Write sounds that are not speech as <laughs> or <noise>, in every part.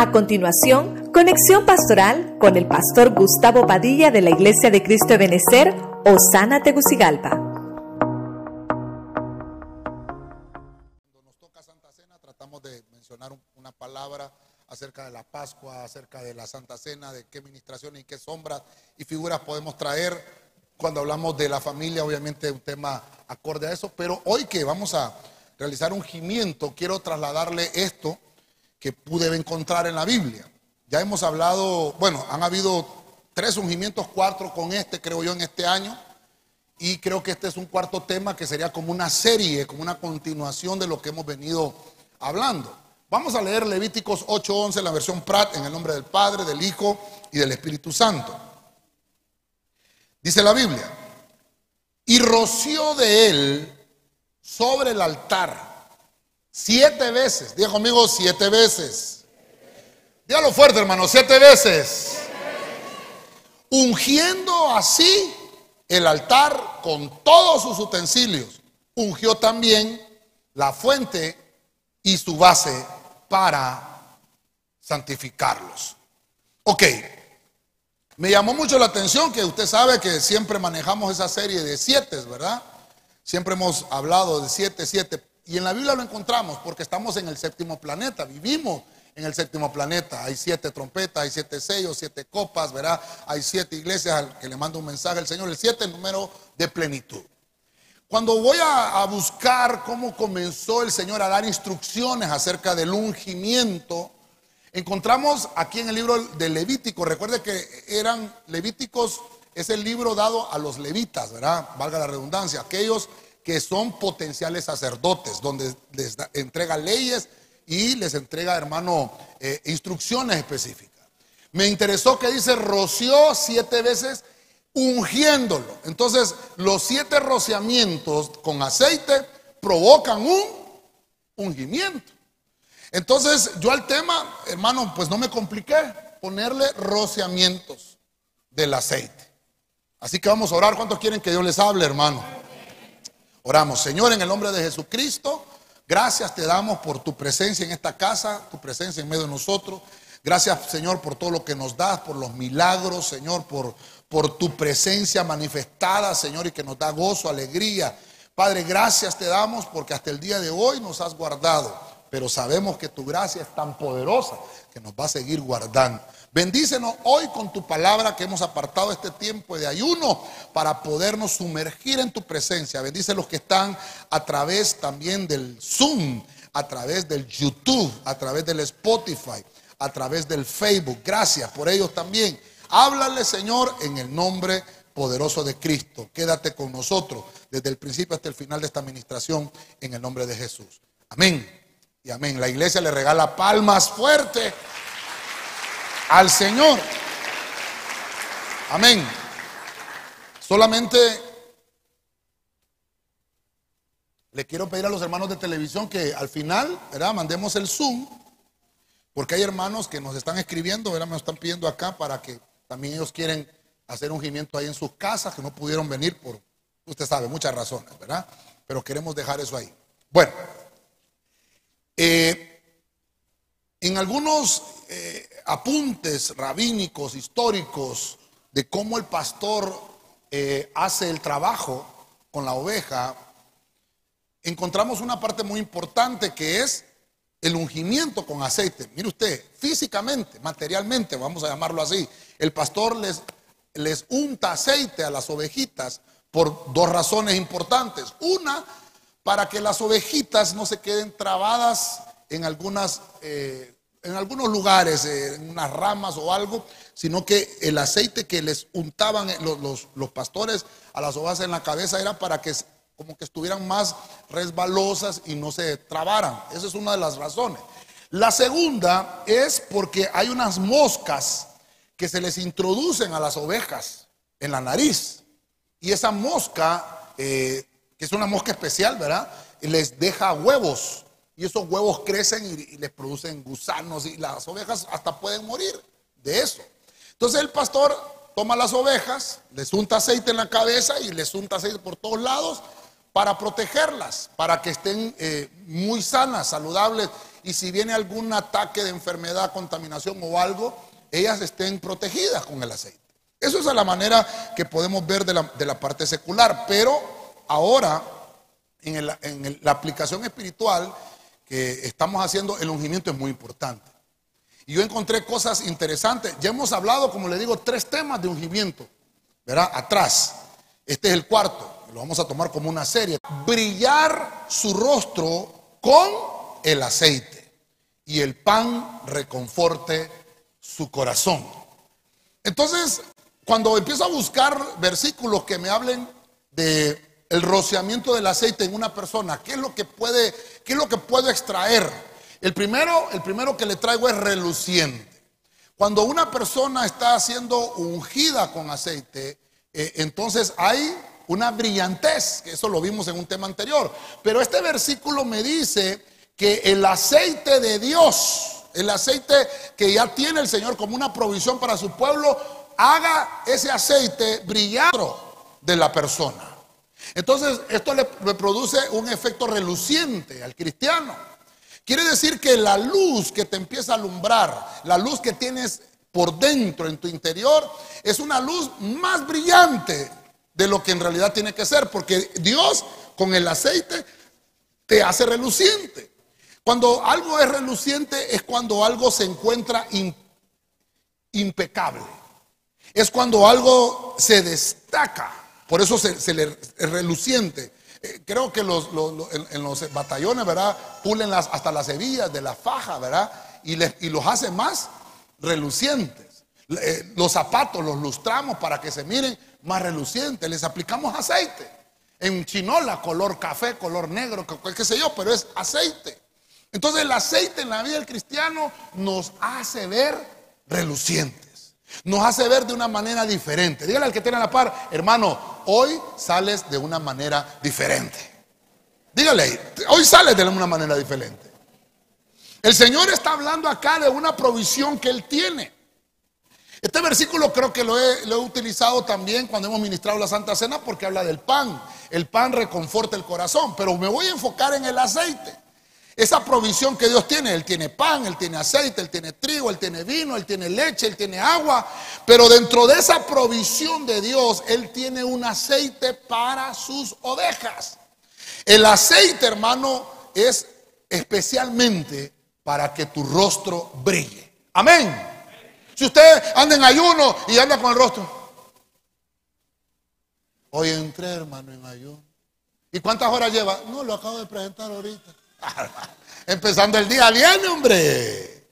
A continuación, conexión pastoral con el pastor Gustavo Padilla de la Iglesia de Cristo de Benecer, Osana Tegucigalpa. Cuando nos toca Santa Cena, tratamos de mencionar una palabra acerca de la Pascua, acerca de la Santa Cena, de qué ministraciones y qué sombras y figuras podemos traer. Cuando hablamos de la familia, obviamente un tema acorde a eso, pero hoy que vamos a realizar un gimiento, quiero trasladarle esto que pude encontrar en la Biblia. Ya hemos hablado, bueno, han habido tres ungimientos, cuatro con este, creo yo, en este año. Y creo que este es un cuarto tema que sería como una serie, como una continuación de lo que hemos venido hablando. Vamos a leer Levíticos 8:11, la versión Prat, en el nombre del Padre, del Hijo y del Espíritu Santo. Dice la Biblia, y roció de él sobre el altar Siete veces. Diga conmigo siete veces. Dígalo fuerte, hermano, siete veces. Ungiendo así el altar con todos sus utensilios. Ungió también la fuente y su base para santificarlos. Ok. Me llamó mucho la atención que usted sabe que siempre manejamos esa serie de siete, ¿verdad? Siempre hemos hablado de siete, siete. Y en la Biblia lo encontramos porque estamos en el séptimo planeta, vivimos en el séptimo planeta. Hay siete trompetas, hay siete sellos, siete copas, ¿verdad? Hay siete iglesias al que le manda un mensaje al Señor. El siete es número de plenitud. Cuando voy a, a, buscar cómo comenzó el Señor a dar instrucciones acerca del ungimiento, encontramos aquí en el libro de Levítico, recuerde que eran Levíticos, es el libro dado a los levitas, ¿verdad? Valga la redundancia, aquellos que son potenciales sacerdotes, donde les entrega leyes y les entrega, hermano, eh, instrucciones específicas. Me interesó que dice, roció siete veces ungiéndolo. Entonces, los siete rociamientos con aceite provocan un ungimiento. Entonces, yo al tema, hermano, pues no me compliqué ponerle rociamientos del aceite. Así que vamos a orar. ¿Cuántos quieren que Dios les hable, hermano? Oramos, Señor, en el nombre de Jesucristo, gracias te damos por tu presencia en esta casa, tu presencia en medio de nosotros. Gracias, Señor, por todo lo que nos das, por los milagros, Señor, por, por tu presencia manifestada, Señor, y que nos da gozo, alegría. Padre, gracias te damos porque hasta el día de hoy nos has guardado, pero sabemos que tu gracia es tan poderosa que nos va a seguir guardando. Bendícenos hoy con tu palabra que hemos apartado este tiempo de ayuno para podernos sumergir en tu presencia. Bendice los que están a través también del Zoom, a través del YouTube, a través del Spotify, a través del Facebook. Gracias por ellos también. Háblale, Señor, en el nombre poderoso de Cristo. Quédate con nosotros desde el principio hasta el final de esta administración en el nombre de Jesús. Amén. Y amén. La iglesia le regala palmas fuertes al Señor. Amén. Solamente le quiero pedir a los hermanos de televisión que al final, ¿verdad? Mandemos el Zoom, porque hay hermanos que nos están escribiendo, ¿verdad? Me están pidiendo acá para que también ellos quieren hacer ungimiento ahí en sus casas, que no pudieron venir por, usted sabe, muchas razones, ¿verdad? Pero queremos dejar eso ahí. Bueno, eh, en algunos eh, apuntes rabínicos, históricos, de cómo el pastor eh, hace el trabajo con la oveja, encontramos una parte muy importante que es el ungimiento con aceite. Mire usted, físicamente, materialmente, vamos a llamarlo así, el pastor les, les unta aceite a las ovejitas por dos razones importantes. Una, para que las ovejitas no se queden trabadas en algunas, eh, en algunos lugares, eh, en unas ramas o algo, sino que el aceite que les untaban eh, los, los, pastores a las ovejas en la cabeza era para que como que estuvieran más resbalosas y no se trabaran. Esa es una de las razones. La segunda es porque hay unas moscas que se les introducen a las ovejas en la nariz. Y esa mosca, que es una mosca especial, ¿verdad? Les deja huevos y esos huevos crecen y, les producen gusanos y las ovejas hasta pueden morir de eso. Entonces el pastor toma las ovejas, les unta aceite en la cabeza y les unta aceite por todos lados para protegerlas, para que estén eh, muy sanas, saludables y si viene algún ataque de enfermedad, contaminación o algo, ellas estén protegidas con el aceite. Eso es la manera que podemos ver de la, parte secular, pero ahora en, la aplicación espiritual que estamos haciendo, el ungimiento es muy importante. Y yo encontré cosas interesantes. Ya hemos hablado, como le digo, tres temas de ungimiento, ¿verdad? Atrás. Este es el cuarto, lo vamos a tomar como una serie. Brillar su rostro con el aceite y el pan reconforte su corazón. Entonces, cuando empiezo a buscar versículos que me hablen de el rociamiento del aceite en una persona, ¿qué es lo que puede, qué es lo que puedo extraer? El primero, el primero que le traigo es reluciente. Cuando una persona está siendo ungida con aceite, eh, entonces hay una brillantez, que eso lo vimos en un tema anterior. Pero este versículo me dice que el aceite de Dios, el aceite que ya tiene el Señor como una provisión para su pueblo, haga ese aceite brillar de la persona. Entonces, esto le, produce un efecto reluciente al cristiano. Quiere decir que la luz que te empieza a alumbrar, la luz que tienes por dentro, en tu interior, es una luz más brillante de lo que en realidad tiene que ser, porque Dios con el aceite te hace reluciente. Cuando algo es reluciente es cuando algo se encuentra impecable es cuando algo se destaca, por eso se, le es reluciente. Eh, creo que los, en, los batallones, ¿verdad? Pulen las, hasta las hebillas de la faja, ¿verdad? Y, los hace más relucientes. Eh, los zapatos los lustramos para que se miren más relucientes. Les aplicamos aceite. En chinola, color café, color negro, qué sé yo, pero es aceite. Entonces el aceite en la vida del cristiano nos hace ver relucientes. Nos hace ver de una manera diferente. Dígale al que tiene la par, hermano, hoy sales de una manera diferente. Dígale, hoy sales de una manera diferente. El Señor está hablando acá de una provisión que Él tiene. Este versículo creo que lo he, lo he, utilizado también cuando hemos ministrado la Santa Cena porque habla del pan. El pan reconforta el corazón, pero me voy a enfocar en el aceite. Esa provisión que Dios tiene, Él tiene pan, Él tiene aceite, Él tiene trigo, Él tiene vino, Él tiene leche, Él tiene agua. Pero dentro de esa provisión de Dios, Él tiene un aceite para sus ovejas. El aceite, hermano, es especialmente para que tu rostro brille. Amén. Si usted anda en ayuno y anda con el rostro. Hoy entré, hermano, en ayuno. ¿Y cuántas horas lleva? No, lo acabo de presentar ahorita. Empezando el día, viene, hombre.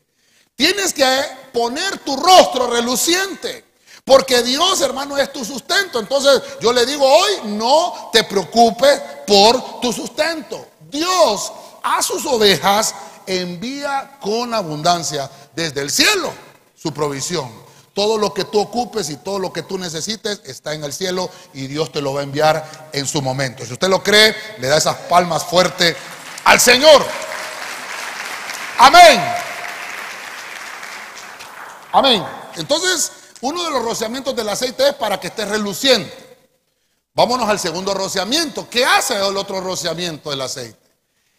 Tienes que poner tu rostro reluciente. Porque Dios, hermano, es tu sustento. Entonces yo le digo hoy, no te preocupes por tu sustento. Dios a sus ovejas envía con abundancia desde el cielo su provisión. Todo lo que tú ocupes y todo lo que tú necesites está en el cielo y Dios te lo va a enviar en su momento. Si usted lo cree, le da esas palmas fuertes al Señor. Amén. Amén. Entonces, uno de los rociamientos del aceite es para que esté reluciente. Vámonos al segundo rociamiento. ¿Qué hace el otro rociamiento del aceite?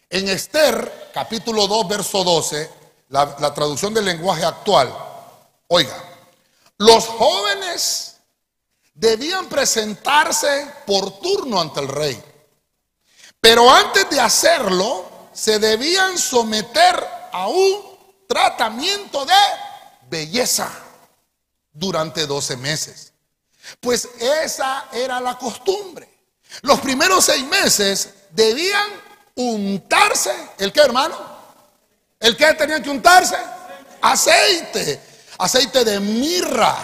En Esther, capítulo 2, verso 12, la, la traducción del lenguaje actual. Oiga, los jóvenes debían presentarse por turno ante el rey. Pero antes de hacerlo, se debían someter a un tratamiento de belleza durante 12 meses. Pues esa era la costumbre. Los primeros seis meses debían untarse. ¿El qué, hermano? ¿El qué tenían que untarse? Aceite. Aceite de mirra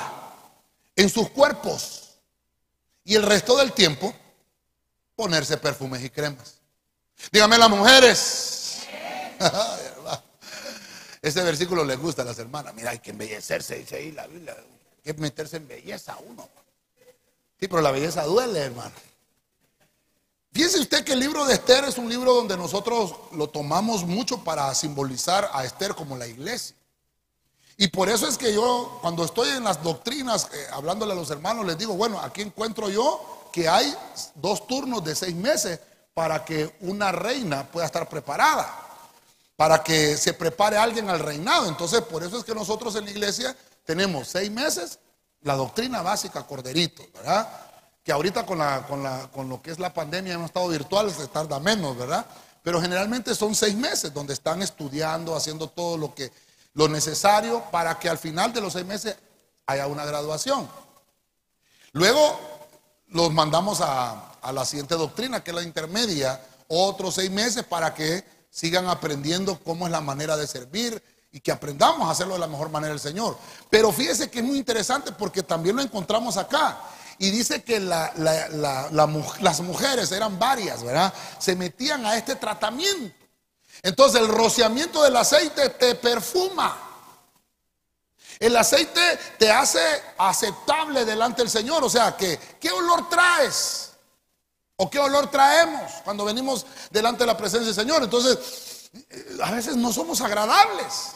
en sus cuerpos. Y el resto del tiempo ponerse perfumes y cremas. Dígame las mujeres. <laughs> Ese versículo le gusta a las hermanas. Mira, hay que embellecerse, dice ahí la Biblia. Hay que meterse en belleza uno. Sí, pero la belleza duele, hermano. Fíjense usted que el libro de Esther es un libro donde nosotros lo tomamos mucho para simbolizar a Esther como la iglesia. Y por eso es que yo, cuando estoy en las doctrinas, eh, hablándole a los hermanos, les digo, bueno, aquí encuentro yo que hay dos turnos de seis meses para que una reina pueda estar preparada. para que se prepare alguien al reinado. Entonces, por eso es que nosotros en la iglesia tenemos seis meses la doctrina básica, corderito, ¿verdad? Que ahorita con, la, con, la, con lo que es la pandemia hemos estado virtual, se tarda menos, ¿verdad? Pero generalmente son seis meses donde están estudiando, haciendo todo lo que lo necesario para que al final de los seis meses haya una graduación. Luego los mandamos a, a la siguiente doctrina, que es la intermedia, otros seis meses para que sigan aprendiendo cómo es la manera de servir, y que aprendamos a hacerlo de la mejor manera el Señor. Pero fíjese que es muy interesante porque también lo encontramos acá. Y dice que las mujeres eran varias, ¿verdad? Se metían a este tratamiento. Entonces el rociamiento del aceite te perfuma. El aceite te hace aceptable delante del Señor. O sea, ¿qué olor traes? ¿O qué olor traemos cuando venimos delante de la presencia del Señor? Entonces, eh, a veces no somos agradables.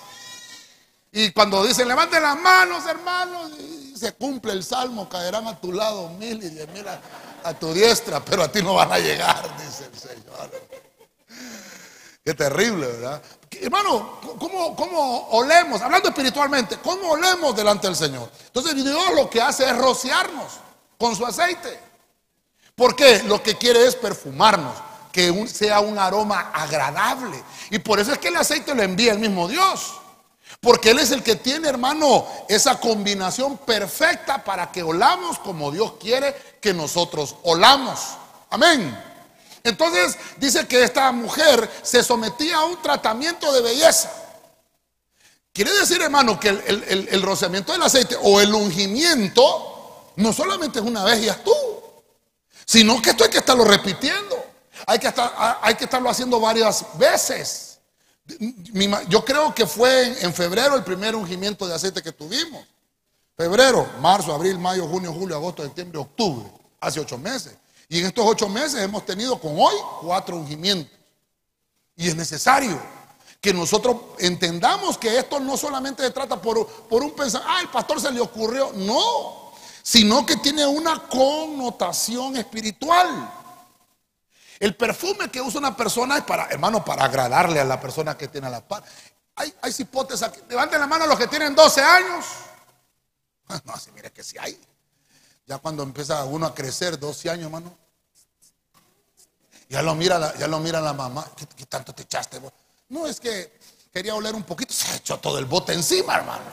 Y cuando dicen, levanten las manos, hermanos, y se cumple el salmo, caerán a tu lado mil y diez mil a, tu diestra, pero a ti no van a llegar, dice el Señor. Qué terrible, ¿verdad? Hermano, ¿cómo, ¿cómo, olemos? Hablando espiritualmente, ¿cómo olemos delante del Señor? Entonces Dios lo que hace es rociarnos con su aceite. ¿Por qué? Lo que quiere es perfumarnos, que sea un aroma agradable. Y por eso es que el aceite lo envía el mismo Dios. Porque Él es el que tiene, hermano, esa combinación perfecta para que olamos como Dios quiere que nosotros olamos. Amén. Entonces dice que esta mujer se sometía a un tratamiento de belleza. Quiere decir, hermano, que el, rociamiento del aceite o el ungimiento no solamente es una vez y tú, sino que esto hay que estarlo repitiendo. Hay que estarlo haciendo varias veces. Yo creo que fue en febrero el primer ungimiento de aceite que tuvimos. Febrero, marzo, abril, mayo, junio, julio, agosto, septiembre, octubre. Hace ocho meses. Y en estos ocho meses hemos tenido con hoy cuatro ungimientos. Y es necesario que nosotros entendamos que esto no solamente se trata por, por un pensamiento, ah, el pastor se le ocurrió. No, sino que tiene una connotación espiritual. El perfume que usa una persona es para, hermano, para agradarle a la persona que tiene a la par. Hay, hay cipotes aquí. Levanten la mano los que tienen 12 años. <laughs> No, así mire que si hay. Ya cuando empieza uno a crecer, 12 años, hermano. Ya lo mira, ya lo mira la mamá. ¿Qué, tanto te echaste? No, es que quería oler un poquito. Se echó todo el bote encima, hermano.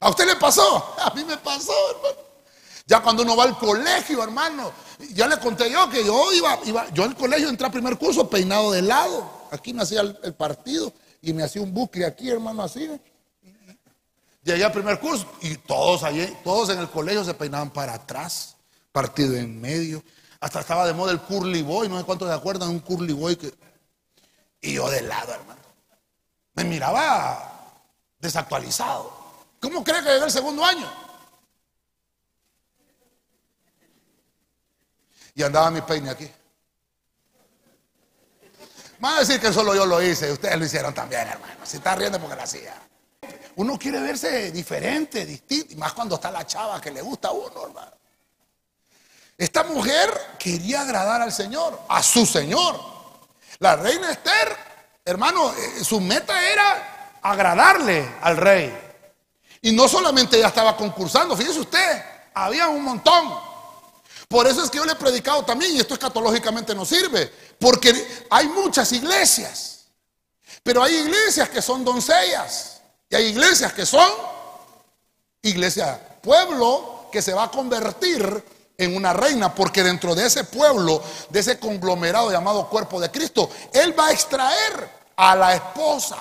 ¿A usted le pasó? <laughs> A mí me pasó, hermano. Ya cuando uno va al colegio, hermano, ya le conté yo que yo iba, iba yo al colegio entré a primer curso peinado de lado. Aquí me hacía el, partido y me hacía un bucle aquí, hermano, así. Llegué al primer curso y todos allí, todos en el colegio se peinaban para atrás, partido en medio. Hasta estaba de moda el curly boy, no sé cuántos se acuerdan, un curly boy que... Y yo de lado, hermano. Me miraba desactualizado. ¿Cómo cree que llegué el segundo año? y andaba mi peine aquí. Van a decir que solo yo lo hice, ustedes lo hicieron también, hermano. Si está riendo porque lo hacía. Uno quiere verse diferente, distinto, más cuando está la chava que le gusta a uno, hermano. Esta mujer quería agradar al Señor, a su Señor. La reina Esther, hermano, eh, su meta era agradarle al rey. Y no solamente ella estaba concursando, fíjese usted, había un montón. Por eso es que yo le he predicado también, y esto escatológicamente no sirve, porque hay muchas iglesias, pero hay iglesias que son doncellas, hay iglesias que son iglesia pueblo que se va a convertir en una reina, porque dentro de ese pueblo, de ese conglomerado llamado cuerpo de Cristo, Él va a extraer a la esposa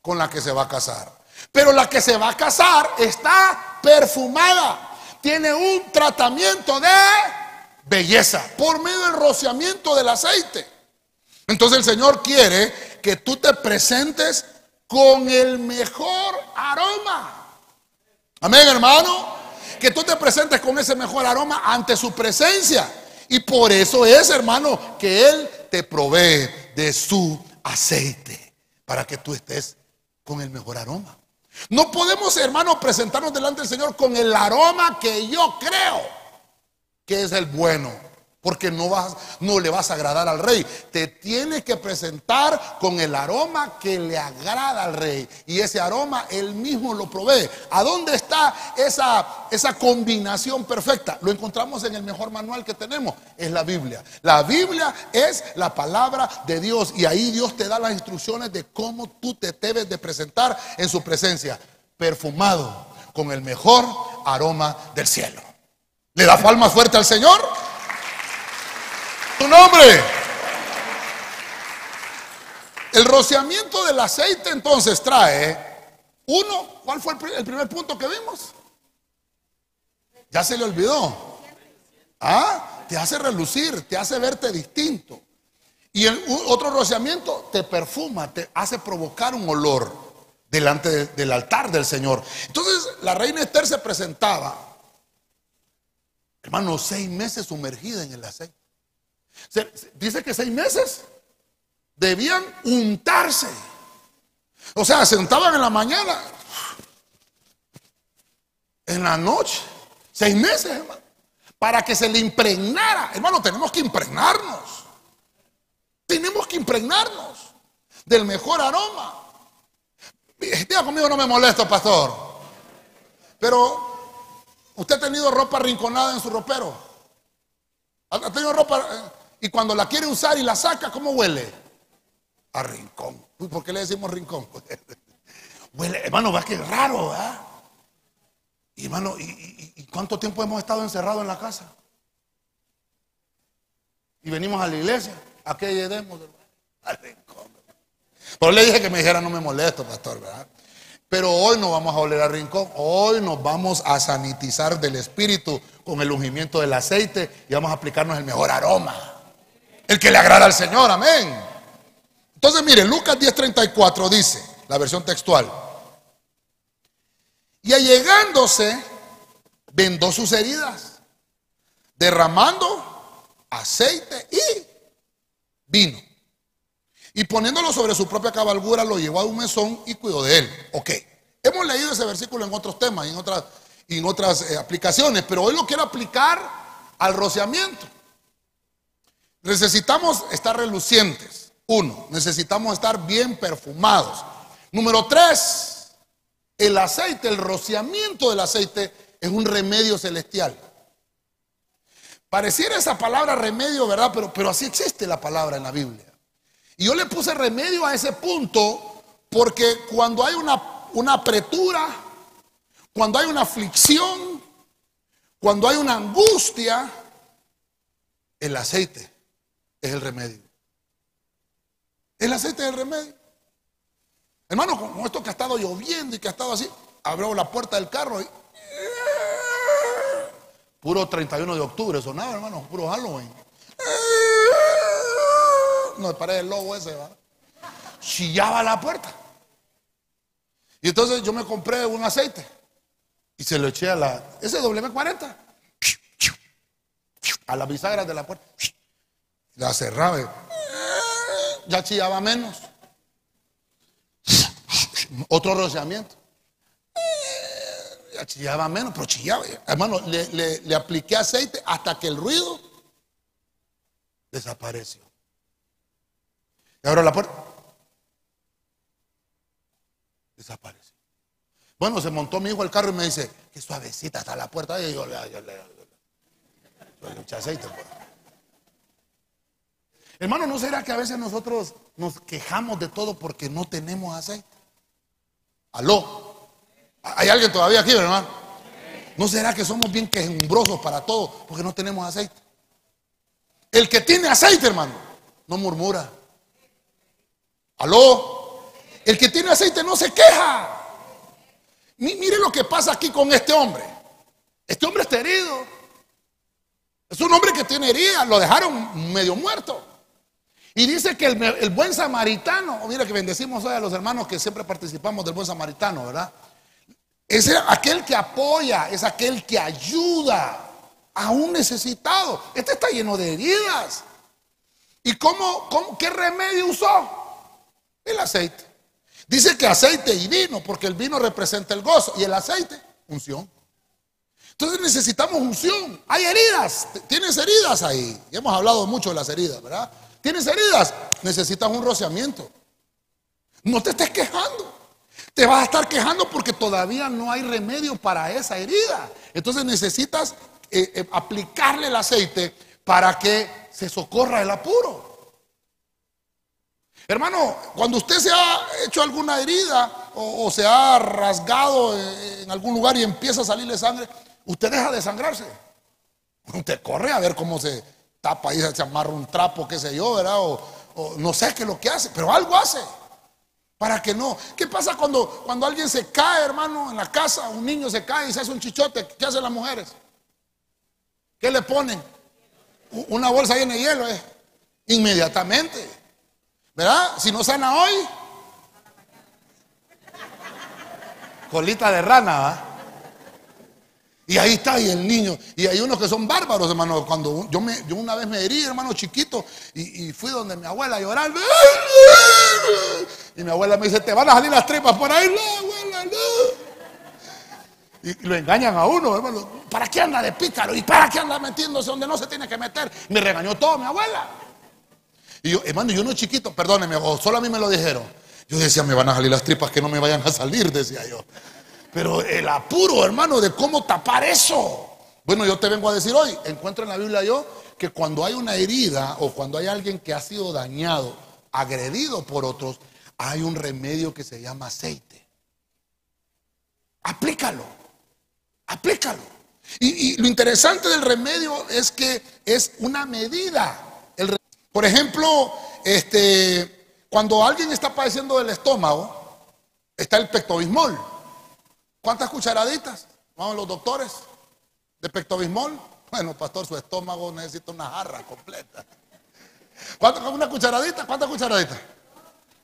con la que se va a casar. Pero la que se va a casar está perfumada, tiene un tratamiento de belleza por medio del rociamiento del aceite. Entonces el Señor quiere que tú te presentes con el mejor aroma. Amén, hermano. Que tú te presentes con ese mejor aroma ante su presencia. Y por eso es, hermano, que Él te provee de su aceite para que tú estés con el mejor aroma. No podemos, hermano, presentarnos delante del Señor con el aroma que yo creo que es el bueno. Porque no, vas, no le vas a agradar al rey. Te tienes que presentar con el aroma que le agrada al rey. Y ese aroma él mismo lo provee. ¿A dónde está esa, esa combinación perfecta? Lo encontramos en el mejor manual que tenemos. Es la Biblia. La Biblia es la palabra de Dios. Y ahí Dios te da las instrucciones de cómo tú te debes de presentar en su presencia. Perfumado con el mejor aroma del cielo. ¿Le da palma fuerte al Señor? Tu nombre. El rociamiento del aceite entonces trae uno, ¿cuál fue el primer punto que vimos? Ya se le olvidó. Ah, te hace relucir, te hace verte distinto. Y el otro rociamiento te perfuma, te hace provocar un olor delante del altar del Señor. Entonces la reina Esther se presentaba, hermano, seis meses sumergida en el aceite. Dice que seis meses debían untarse. O sea, se untaban en la mañana, en la noche, seis meses, hermano, para que se le impregnara. Hermano, tenemos que impregnarnos. Tenemos que impregnarnos del mejor aroma. Diga conmigo, no me molesto, pastor. Pero, ¿usted ha tenido ropa rinconada en su ropero? ¿Ha tenido ropa? Y cuando la quiere usar y la saca, ¿cómo huele? A rincón. ¿por qué le decimos rincón? <laughs> huele, hermano, va que raro, ¿verdad? Y hermano, ¿y, cuánto tiempo hemos estado encerrados en la casa? Y venimos a la iglesia. ¿A qué llegamos? Al rincón. Pero le dije que me dijera, no me molesto, pastor, ¿verdad? Pero hoy no vamos a oler a rincón, hoy nos vamos a sanitizar del espíritu con el ungimiento del aceite y vamos a aplicarnos el mejor aroma. El que le agrada al Señor, amén. Entonces, mire, Lucas 10:34 dice, la versión textual. Y allegándose, vendó sus heridas, derramando aceite y vino. Y poniéndolo sobre su propia cabalgura, lo llevó a un mesón y cuidó de él. Ok, hemos leído ese versículo en otros temas y en otras, eh, aplicaciones, pero hoy lo quiero aplicar al rociamiento. Necesitamos estar relucientes. Uno, necesitamos estar bien perfumados. Número tres, el aceite, el rociamiento del aceite es un remedio celestial. Pareciera esa palabra remedio, ¿verdad? Pero, pero así existe la palabra en la Biblia. Y yo le puse remedio a ese punto porque cuando hay una, una apretura, cuando hay una aflicción, cuando hay una angustia, el aceite es el remedio. El aceite es el remedio. Hermano, como esto que ha estado lloviendo y que ha estado así, abrió la puerta del carro y. Puro 31 de octubre sonaba, hermano, puro Halloween. No, parece el lobo ese, ¿verdad? Chillaba la puerta. Y entonces yo me compré un aceite y se lo eché a la. Ese WM40. A la bisagra de la puerta. La cerraba. Ya chillaba menos. Otro rociamiento. Ya chillaba menos, pero chillaba. Hermano, le, apliqué aceite hasta que el ruido desapareció. Y ahora la puerta. Desapareció. Bueno, se montó mi hijo el carro y me dice, qué suavecita está la puerta. Y yo, le eché aceite. Pues. Hermano, ¿no será que a veces nosotros nos quejamos de todo porque no tenemos aceite? Aló. ¿Hay alguien todavía aquí, hermano? ¿No será que somos bien quejumbrosos para todo porque no tenemos aceite? El que tiene aceite, hermano, no murmura. Aló. El que tiene aceite no se queja. Mire lo que pasa aquí con este hombre. Este hombre está herido. Es un hombre que tiene herida. Lo dejaron medio muerto. Y dice que el, buen samaritano, mira que bendecimos hoy a los hermanos que siempre participamos del buen samaritano, ¿verdad? Es aquel que apoya, es aquel que ayuda a un necesitado. Este está lleno de heridas. ¿Y cómo, qué remedio usó? El aceite. Dice que aceite y vino, porque el vino representa el gozo y el aceite, unción. Entonces necesitamos unción. Hay heridas. Tienes heridas ahí. Ya hemos hablado mucho de las heridas, ¿verdad? Tienes heridas. Necesitas un rociamiento. No te estés quejando. Te vas a estar quejando porque todavía no hay remedio para esa herida. Entonces necesitas eh, eh, aplicarle el aceite para que se socorra el apuro. Hermano, cuando usted se ha hecho alguna herida o, se ha rasgado en, algún lugar y empieza a salirle sangre, usted deja de sangrarse. Usted corre a ver cómo se tapa y se amarra un trapo, qué sé yo, ¿verdad? O, no sé qué es lo que hace, pero algo hace. Para que no. ¿Qué pasa cuando, cuando alguien se cae, hermano, en la casa? Un niño se cae y se hace un chichote. ¿Qué hacen las mujeres? ¿Qué le ponen? Una bolsa llena de hielo, ¿eh? Inmediatamente. ¿Verdad? Si no sana hoy, colita de rana, ¿va? Y ahí está, y el niño. Y hay unos que son bárbaros, hermano. Cuando yo, me, yo una vez me herí, hermano, chiquito, y, fui donde mi abuela a llorar. Y mi abuela me dice, te van a salir las tripas por ahí. No, abuela, no. Y lo engañan a uno, hermano. ¿Para qué anda de pícaro? ¿Y para qué anda metiéndose donde no se tiene que meter? Me regañó todo mi abuela. Y yo, hermano, yo no chiquito, perdóneme, solo a mí me lo dijeron. Yo decía, me van a salir las tripas que no me vayan a salir, decía yo. Pero el apuro, hermano, de cómo tapar eso. Bueno, yo te vengo a decir hoy, encuentro en la Biblia yo que cuando hay una herida o cuando hay alguien que ha sido dañado, agredido por otros, hay un remedio que se llama aceite. Aplícalo, aplícalo. Y, lo interesante del remedio es que es una medida. Por ejemplo, este, cuando alguien está padeciendo del estómago, está el pectobismol. ¿Cuántas cucharaditas? Vamos los doctores de pectobismol. Bueno, pastor, su estómago necesita una jarra completa. ¿Cuántas, una cucharadita? ¿Cuántas cucharaditas?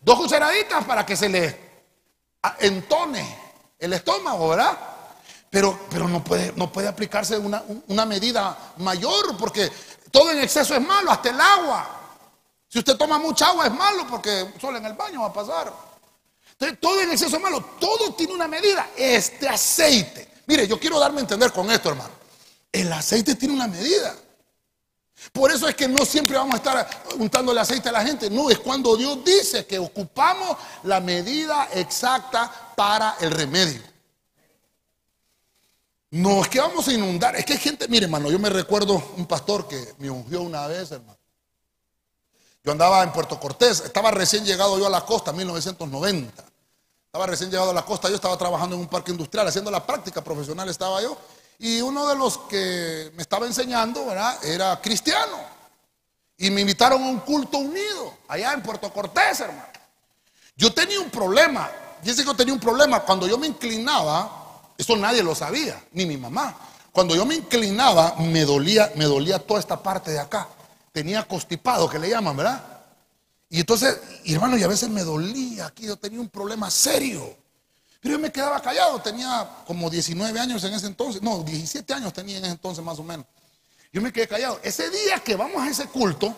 Dos cucharaditas para que se le entone el estómago, ¿verdad? Pero, pero no, puede, no puede aplicarse una, una medida mayor porque todo en exceso es malo, hasta el agua. Si usted toma mucha agua es malo porque solo en el baño va a pasar. Todo en exceso es malo, todo tiene una medida. Este aceite, mire, yo quiero darme a entender con esto, hermano. El aceite tiene una medida. Por eso es que no siempre vamos a estar untando el aceite a la gente. No, es cuando Dios dice que ocupamos la medida exacta para el remedio. No es que vamos a inundar, es que hay gente, mire hermano, yo me recuerdo un pastor que me ungió una vez, hermano. Yo andaba en Puerto Cortés, estaba recién llegado yo a la costa, 1990. Estaba recién llegado a la costa, yo estaba trabajando en un parque industrial, haciendo la práctica profesional estaba yo. Y uno de los que me estaba enseñando. Era cristiano. Y me invitaron a un culto unido, allá en Puerto Cortés, hermano. Yo tenía un problema, dice que yo tenía un problema, cuando yo me inclinaba, eso nadie lo sabía, ni mi mamá. Cuando yo me inclinaba, me dolía, me dolía toda esta parte de acá. Tenía constipado, que le llaman, ¿verdad? Y entonces, hermano, y a veces me dolía aquí, yo tenía un problema serio. Pero yo me quedaba callado, tenía como 19 años en ese entonces, no, 17 años tenía en ese entonces más o menos. Yo me quedé callado. Ese día que vamos a ese culto,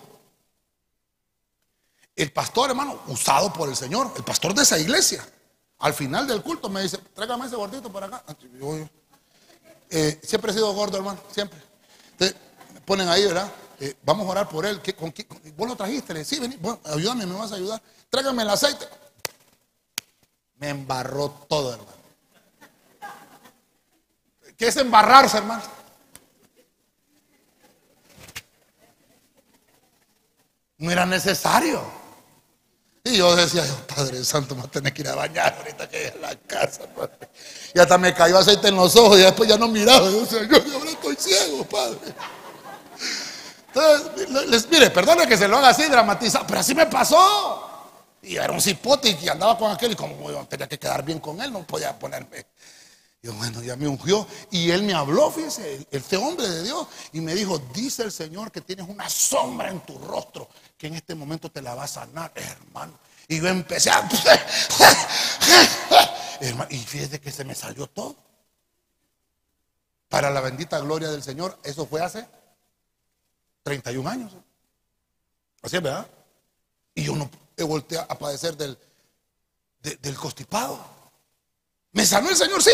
el pastor, hermano, usado por el Señor, el pastor de esa iglesia, al final del culto me dice, tráigame ese gordito para acá. Eh, siempre he sido gordo, hermano, siempre. Entonces, ponen ahí, ¿verdad? Eh, vamos a orar por él. con, ¿Vos lo trajiste? Le sí, vení, ayúdame, me vas a ayudar. Tráigame el aceite. Me embarró todo, hermano. ¿Qué es embarrarse, hermano? No era necesario. Y yo decía, Padre Santo, me tener que ir a bañar ahorita que llegue a la casa. Padre. Y hasta me cayó aceite en los ojos y después ya no miraba. Yo decía, yo ahora estoy ciego, Padre. Mire, perdone que se lo haga así dramatizado, pero así me pasó. Y era un cipote y andaba con aquel y como yo tenía que quedar bien con él, no podía ponerme. Y bueno, ya me ungió y él me habló, fíjese, este hombre de Dios, y me dijo, dice el Señor que tienes una sombra en tu rostro que en este momento te la va a sanar, hermano. Y yo empecé a... <laughs> y fíjese que se me salió todo. Para la bendita gloria del Señor, eso fue hace 31 años. Así es, ¿verdad? Y yo no he volteado a padecer del, del constipado. Me sanó el Señor, sí,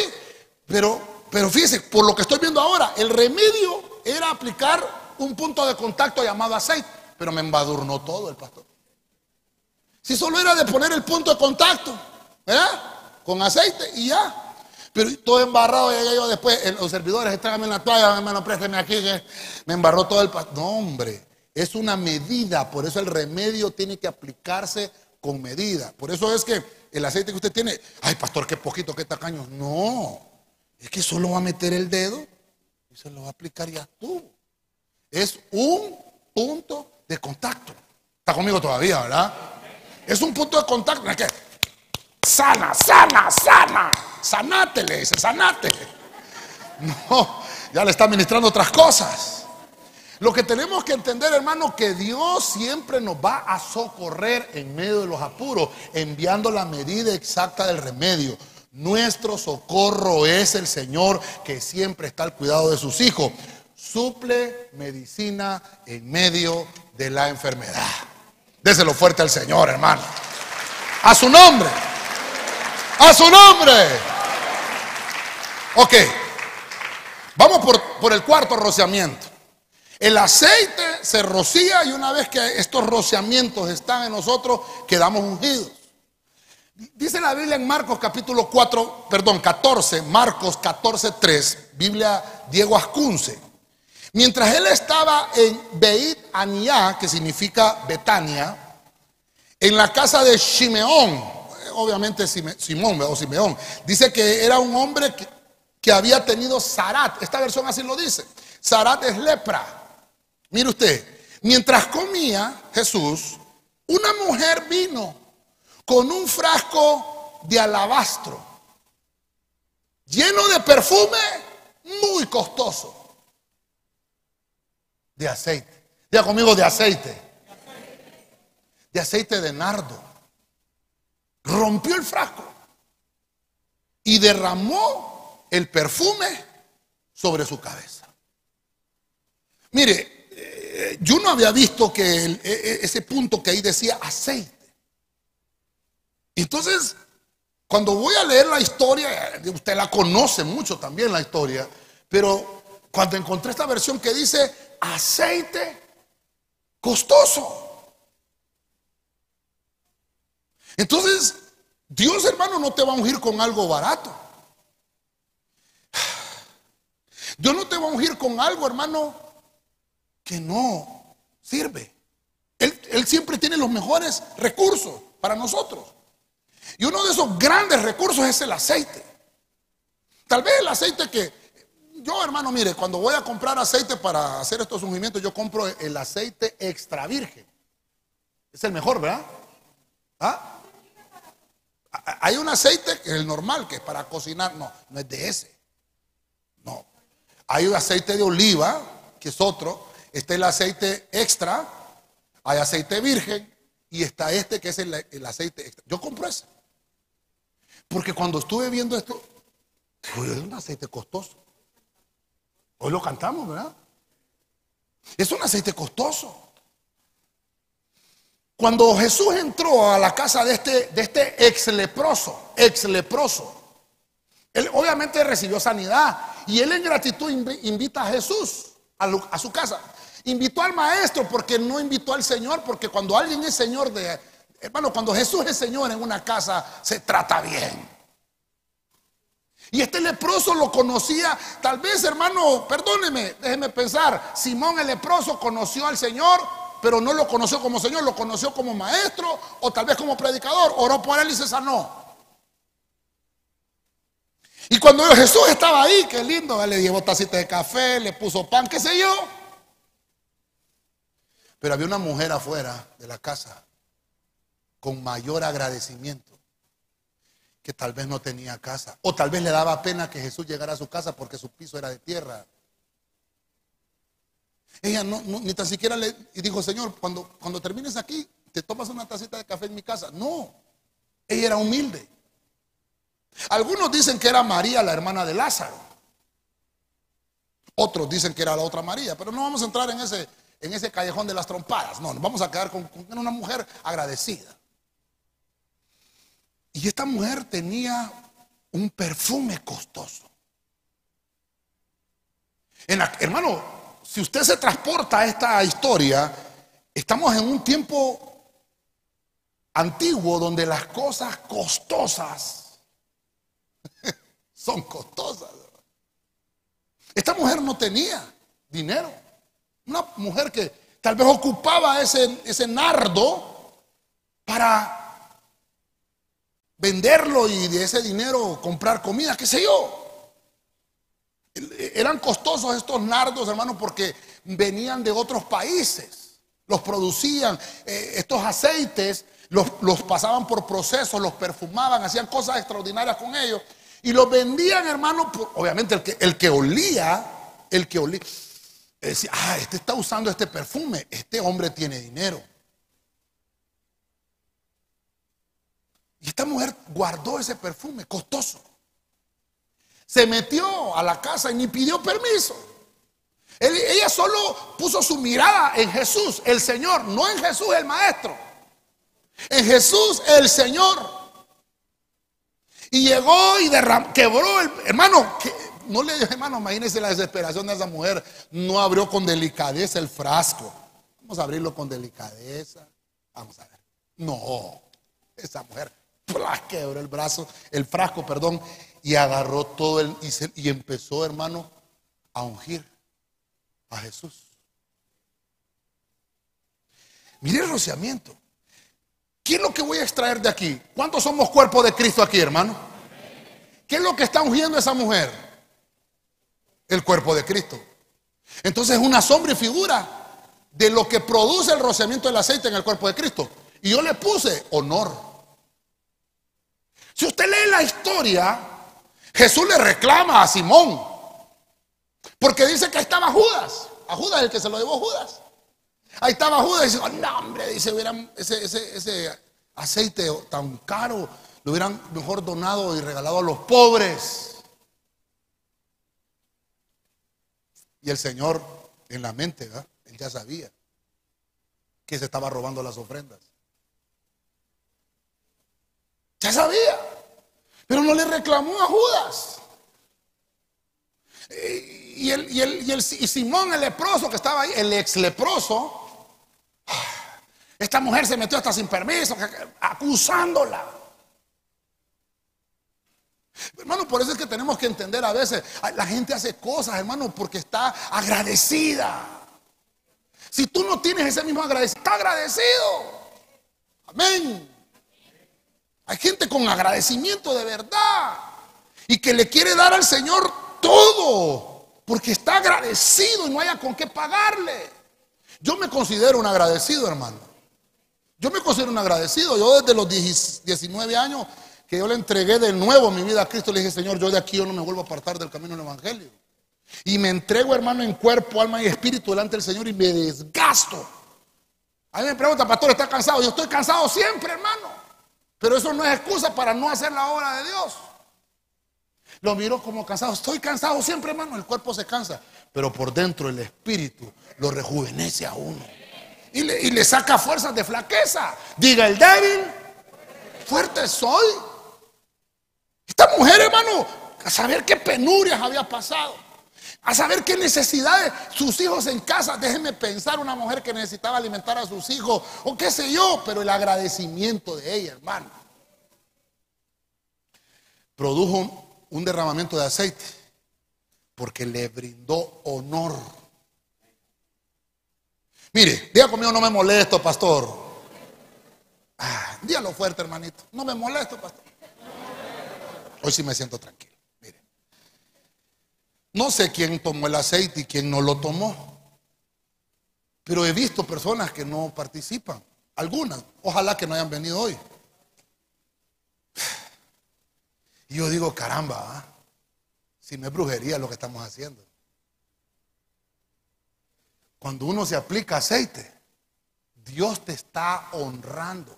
pero pero fíjese, por lo que estoy viendo ahora, el remedio era aplicar un punto de contacto llamado aceite, pero me embadurnó todo el pastor. Si solo era de poner el punto de contacto, ¿verdad? Con aceite y ya. Pero todo embarrado, llegué yo después, los servidores, tráigame la toalla, hermano, présteme aquí, me embarró todo el. No, hombre, es una medida, por eso el remedio tiene que aplicarse con medida. Por eso es que el aceite que usted tiene, ay, pastor, qué poquito, qué tacaño. No, es que solo va a meter el dedo y se lo va a aplicar ya tú. Es un punto de contacto. Está conmigo todavía, ¿verdad? Es un punto de contacto. Es que sana, sana, sana. Sanate, le dice, sanate. No, ya le está ministrando otras cosas. Lo que tenemos que entender, hermano, que Dios siempre nos va a socorrer en medio de los apuros, enviando la medida exacta del remedio. Nuestro socorro es el Señor que siempre está al cuidado de sus hijos suple medicina en medio de la enfermedad. Déselo fuerte al Señor, hermano. A su nombre. A su nombre. Ok. Vamos por, por el cuarto rociamiento. El aceite se rocía y una vez que estos rociamientos están en nosotros, quedamos ungidos. Dice la Biblia en Marcos capítulo 4, perdón, 14, Marcos 14, 3, Biblia Diego Ascunce. Mientras él estaba en Beit Aniá, que significa Betania, en la casa de Simeón, obviamente Simón o Simeón, dice que era un hombre que, había tenido Sarat. Esta versión así lo dice. Sarat es lepra. Mire usted, mientras comía Jesús, una mujer vino con un frasco de alabastro lleno de perfume muy costoso de aceite. Diga conmigo de aceite. De aceite de nardo. Rompió el frasco y derramó el perfume sobre su cabeza. Mire, eh, yo no había visto que e, e, ese punto que ahí decía aceite. Entonces, cuando voy a leer la historia, eh, usted la conoce mucho también la historia, pero cuando encontré esta versión que dice aceite costoso. Entonces, Dios hermano no te va a ungir con algo barato. Dios no te va a ungir con algo, hermano, que no sirve. Él, él, siempre tiene los mejores recursos para nosotros. Y uno de esos grandes recursos es el aceite. Tal vez el aceite que yo, hermano, mire, cuando voy a comprar aceite para hacer estos ungimientos, yo compro el aceite extra virgen. Es el mejor, ¿verdad? ¿Ah? Hay un aceite que es el normal, que es para cocinar. No, no es de ese. Hay un aceite de oliva, que es otro. Está el aceite extra. Hay aceite virgen. Y está este que es el, el aceite extra. Yo compro ese. Porque cuando estuve viendo esto, es un aceite costoso. Hoy lo cantamos, ¿verdad? Es un aceite costoso. Cuando Jesús entró a la casa de este, de este ex leproso, ex leproso, él obviamente recibió sanidad y él en gratitud invita a Jesús a, su casa. Invitó al maestro porque no invitó al Señor, porque cuando alguien es Señor de, hermano, cuando Jesús es Señor en una casa, se trata bien. Y este leproso lo conocía, tal vez hermano, perdóneme, déjeme pensar, Simón el leproso conoció al Señor, pero no lo conoció como Señor, lo conoció como maestro o tal vez como predicador, oró por él y se sanó. Y cuando Jesús estaba ahí, qué lindo, le llevó tacita de café, le puso pan, qué sé yo. Pero había una mujer afuera de la casa con mayor agradecimiento que tal vez no tenía casa. O tal vez le daba pena que Jesús llegara a su casa porque su piso era de tierra. Ella no, ni tan siquiera le dijo, Señor, cuando, cuando termines aquí, te tomas una tacita de café en mi casa. No, ella era humilde. Algunos dicen que era María, la hermana de Lázaro. Otros dicen que era la otra María, pero no vamos a entrar en ese, en ese callejón de las trompadas. No, nos vamos a quedar con una mujer agradecida. Y esta mujer tenía un perfume costoso. hermano, si usted se transporta a esta historia, estamos en un tiempo antiguo donde las cosas costosas son costosas. Esta mujer no tenía dinero. Una mujer que tal vez ocupaba ese, ese nardo para venderlo y de ese dinero comprar comida, qué sé yo. Eran costosos estos nardos, hermanos, porque venían de otros países. Los producían, eh, estos aceites los, los, pasaban por procesos, los perfumaban, hacían cosas extraordinarias con ellos. Y los vendían, hermano, obviamente el que, el que olía, el que olía, decía, ah, este está usando este perfume, este hombre tiene dinero. Y esta mujer guardó ese perfume costoso. Se metió a la casa y ni pidió permiso. ella solo puso su mirada en Jesús, el Señor, no en Jesús el Maestro. En Jesús el Señor. Y llegó y derramó, quebró el hermano. No le dijo, hermano, imagínese la desesperación de esa mujer. No abrió con delicadeza el frasco. Vamos a abrirlo con delicadeza. Vamos a ver. No, esa mujer quebró el brazo, el frasco, perdón, y agarró todo el y, empezó, hermano, a ungir a Jesús. Mire el rociamiento. ¿Qué es lo que voy a extraer de aquí? ¿Cuántos somos cuerpo de Cristo aquí, hermano? ¿Qué es lo que está ungiendo esa mujer? El cuerpo de Cristo. Entonces es una sombra y figura de lo que produce el rociamiento del aceite en el cuerpo de Cristo. Y yo le puse honor. Si usted lee la historia, Jesús le reclama a Simón. Porque dice que estaba Judas. A Judas, el que se lo llevó Judas. Ahí estaba Judas y dice, oh, no, hombre, hubieran ese, ese aceite tan caro, lo hubieran mejor donado y regalado a los pobres. Y el Señor en la mente, ¿verdad? él ya sabía que se estaba robando las ofrendas. Ya sabía. Pero no le reclamó a Judas. Y, el, y, el, y, el, y Simón, el leproso que estaba ahí, el ex leproso, esta mujer se metió hasta sin permiso, acusándola. Hermano, por eso es que tenemos que entender a veces, la gente hace cosas, hermano, porque está agradecida. Si tú no tienes ese mismo agradecido, está agradecido. Amén. Hay gente con agradecimiento de verdad y que le quiere dar al Señor todo porque está agradecido y no haya con qué pagarle. Yo me considero un agradecido, hermano. Yo me considero un agradecido. Yo desde los 19 años que yo le entregué de nuevo mi vida a Cristo, le dije, Señor, yo de aquí yo no me vuelvo a apartar del camino del Evangelio. Y me entrego, hermano, en cuerpo, alma y espíritu delante del Señor y me desgasto. A mí me pregunta, pastor, ¿está cansado? Yo estoy cansado siempre, hermano. Pero eso no es excusa para no hacer la obra de Dios. Lo miro como cansado. Estoy cansado siempre, hermano. El cuerpo se cansa. Pero por dentro el espíritu lo rejuvenece a uno. Y le, saca fuerzas de flaqueza. Diga el débil, fuerte soy. Esta mujer, hermano, a saber qué penurias había pasado. A saber qué necesidades sus hijos en casa. Déjenme pensar una mujer que necesitaba alimentar a sus hijos o qué sé yo, pero el agradecimiento de ella, hermano. Produjo un derramamiento de aceite porque le brindó honor. Mire, diga conmigo, no me molesto, pastor. Ah, dígalo fuerte, hermanito. No me molesto, pastor. Hoy sí me siento tranquilo. Mire, no sé quién tomó el aceite y quién no lo tomó. Pero he visto personas que no participan. Algunas. Ojalá que no hayan venido hoy. <sighs> Y yo digo, caramba, ¿ah? si no es brujería lo que estamos haciendo. Cuando uno se aplica aceite, Dios te está honrando.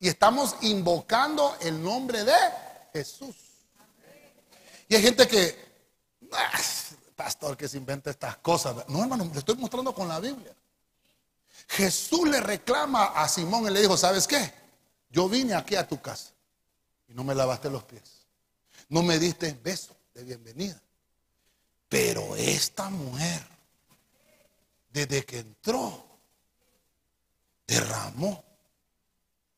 Y estamos invocando el nombre de Jesús. Y hay gente que, ah, pastor, que se inventa estas cosas. No, hermano, le estoy mostrando con la Biblia. Jesús le reclama a Simón y le dijo, ¿sabes qué? Yo vine aquí a tu casa y no me lavaste los pies. No me diste beso de bienvenida. Pero esta mujer, desde que entró, derramó,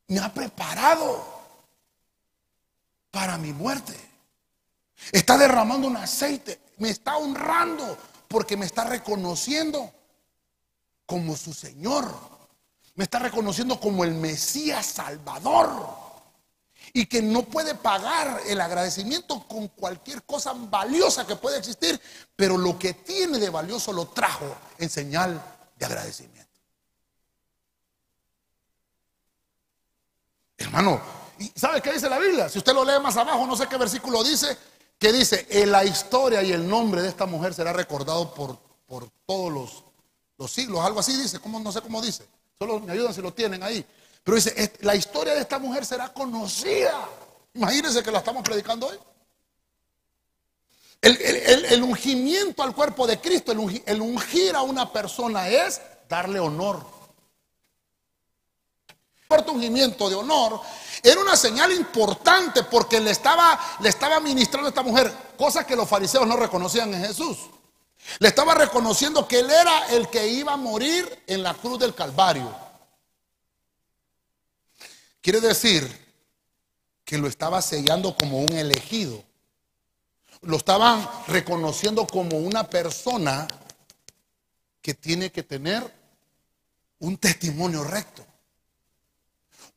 me ha preparado para mi muerte. Está derramando un aceite, me está honrando porque me está reconociendo como su Señor. Me está reconociendo como el Mesías Salvador. Y que no puede pagar el agradecimiento con cualquier cosa valiosa que pueda existir, pero lo que tiene de valioso lo trajo en señal de agradecimiento. Hermano, ¿y ¿sabe qué dice la Biblia? Si usted lo lee más abajo, no sé qué versículo dice, que dice, en la historia y el nombre de esta mujer será recordado por, por todos los, los siglos, algo así dice, ¿cómo, no sé cómo dice, solo me ayudan si lo tienen ahí. Pero dice, la historia de esta mujer será conocida. Imagínense que la estamos predicando hoy. El, ungimiento al cuerpo de Cristo, el ungir a una persona es darle honor ungimiento de honor, era una señal importante porque le estaba, le estaba ministrando a esta mujer cosas que los fariseos no reconocían en Jesús. Le estaba reconociendo que él era el que iba a morir en la cruz del Calvario. Quiere decir que lo estaba sellando como un elegido. Lo estaban reconociendo como una persona que tiene que tener un testimonio recto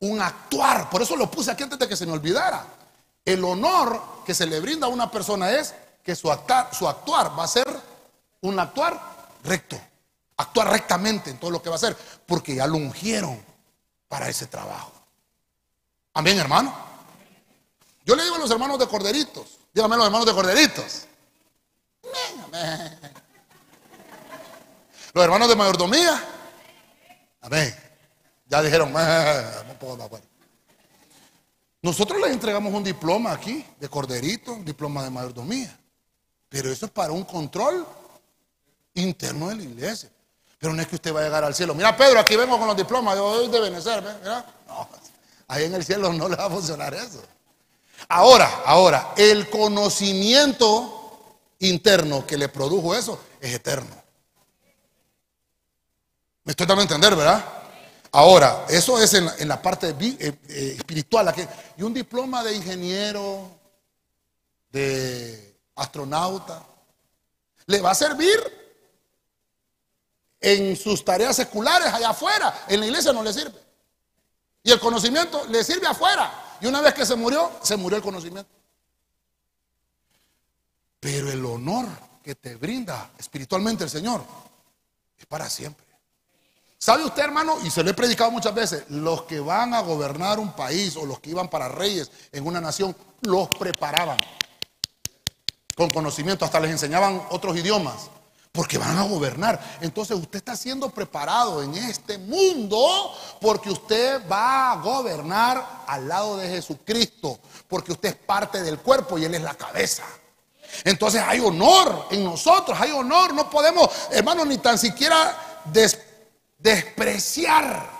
un actuar. Por eso lo puse aquí antes de que se me olvidara. El honor que se le brinda a una persona es que su actuar, su actuar va a ser un actuar recto. Actuar rectamente en todo lo que va a hacer. Porque ya lo ungieron para ese trabajo. Amén, hermano. Yo le digo a los hermanos de Corderitos. Dígame los hermanos de Corderitos. Amén, Los hermanos de mayordomía. Amén. Ya dijeron, ah, no puedo acuerdo. Nosotros les entregamos un diploma aquí de corderito, un diploma de mayordomía. Pero eso es para un control interno de la iglesia. Pero no es que usted va a llegar al cielo. Mira, Pedro, aquí vengo con los diplomas. Yo de Benecer, mira. No, ahí en el cielo no le va a funcionar eso. Ahora, ahora, el conocimiento interno que le produjo eso es eterno. Me estoy dando a entender, ¿verdad? Ahora, eso es en, la parte eh, eh, espiritual. y un diploma de ingeniero, de astronauta, le va a servir en sus tareas seculares allá afuera. En la iglesia no le sirve. Y el conocimiento le sirve afuera. Y una vez que se murió, se murió el conocimiento. Pero el honor que te brinda espiritualmente el Señor es para siempre. ¿Sabe usted, hermano? Y se lo he predicado muchas veces, los que van a gobernar un país o los que iban para reyes en una nación, los preparaban con conocimiento, hasta les enseñaban otros idiomas, porque van a gobernar. Entonces usted está siendo preparado en este mundo porque usted va a gobernar al lado de Jesucristo, porque usted es parte del cuerpo y Él es la cabeza. Entonces hay honor en nosotros, hay honor, no podemos, hermano, ni tan siquiera despreciar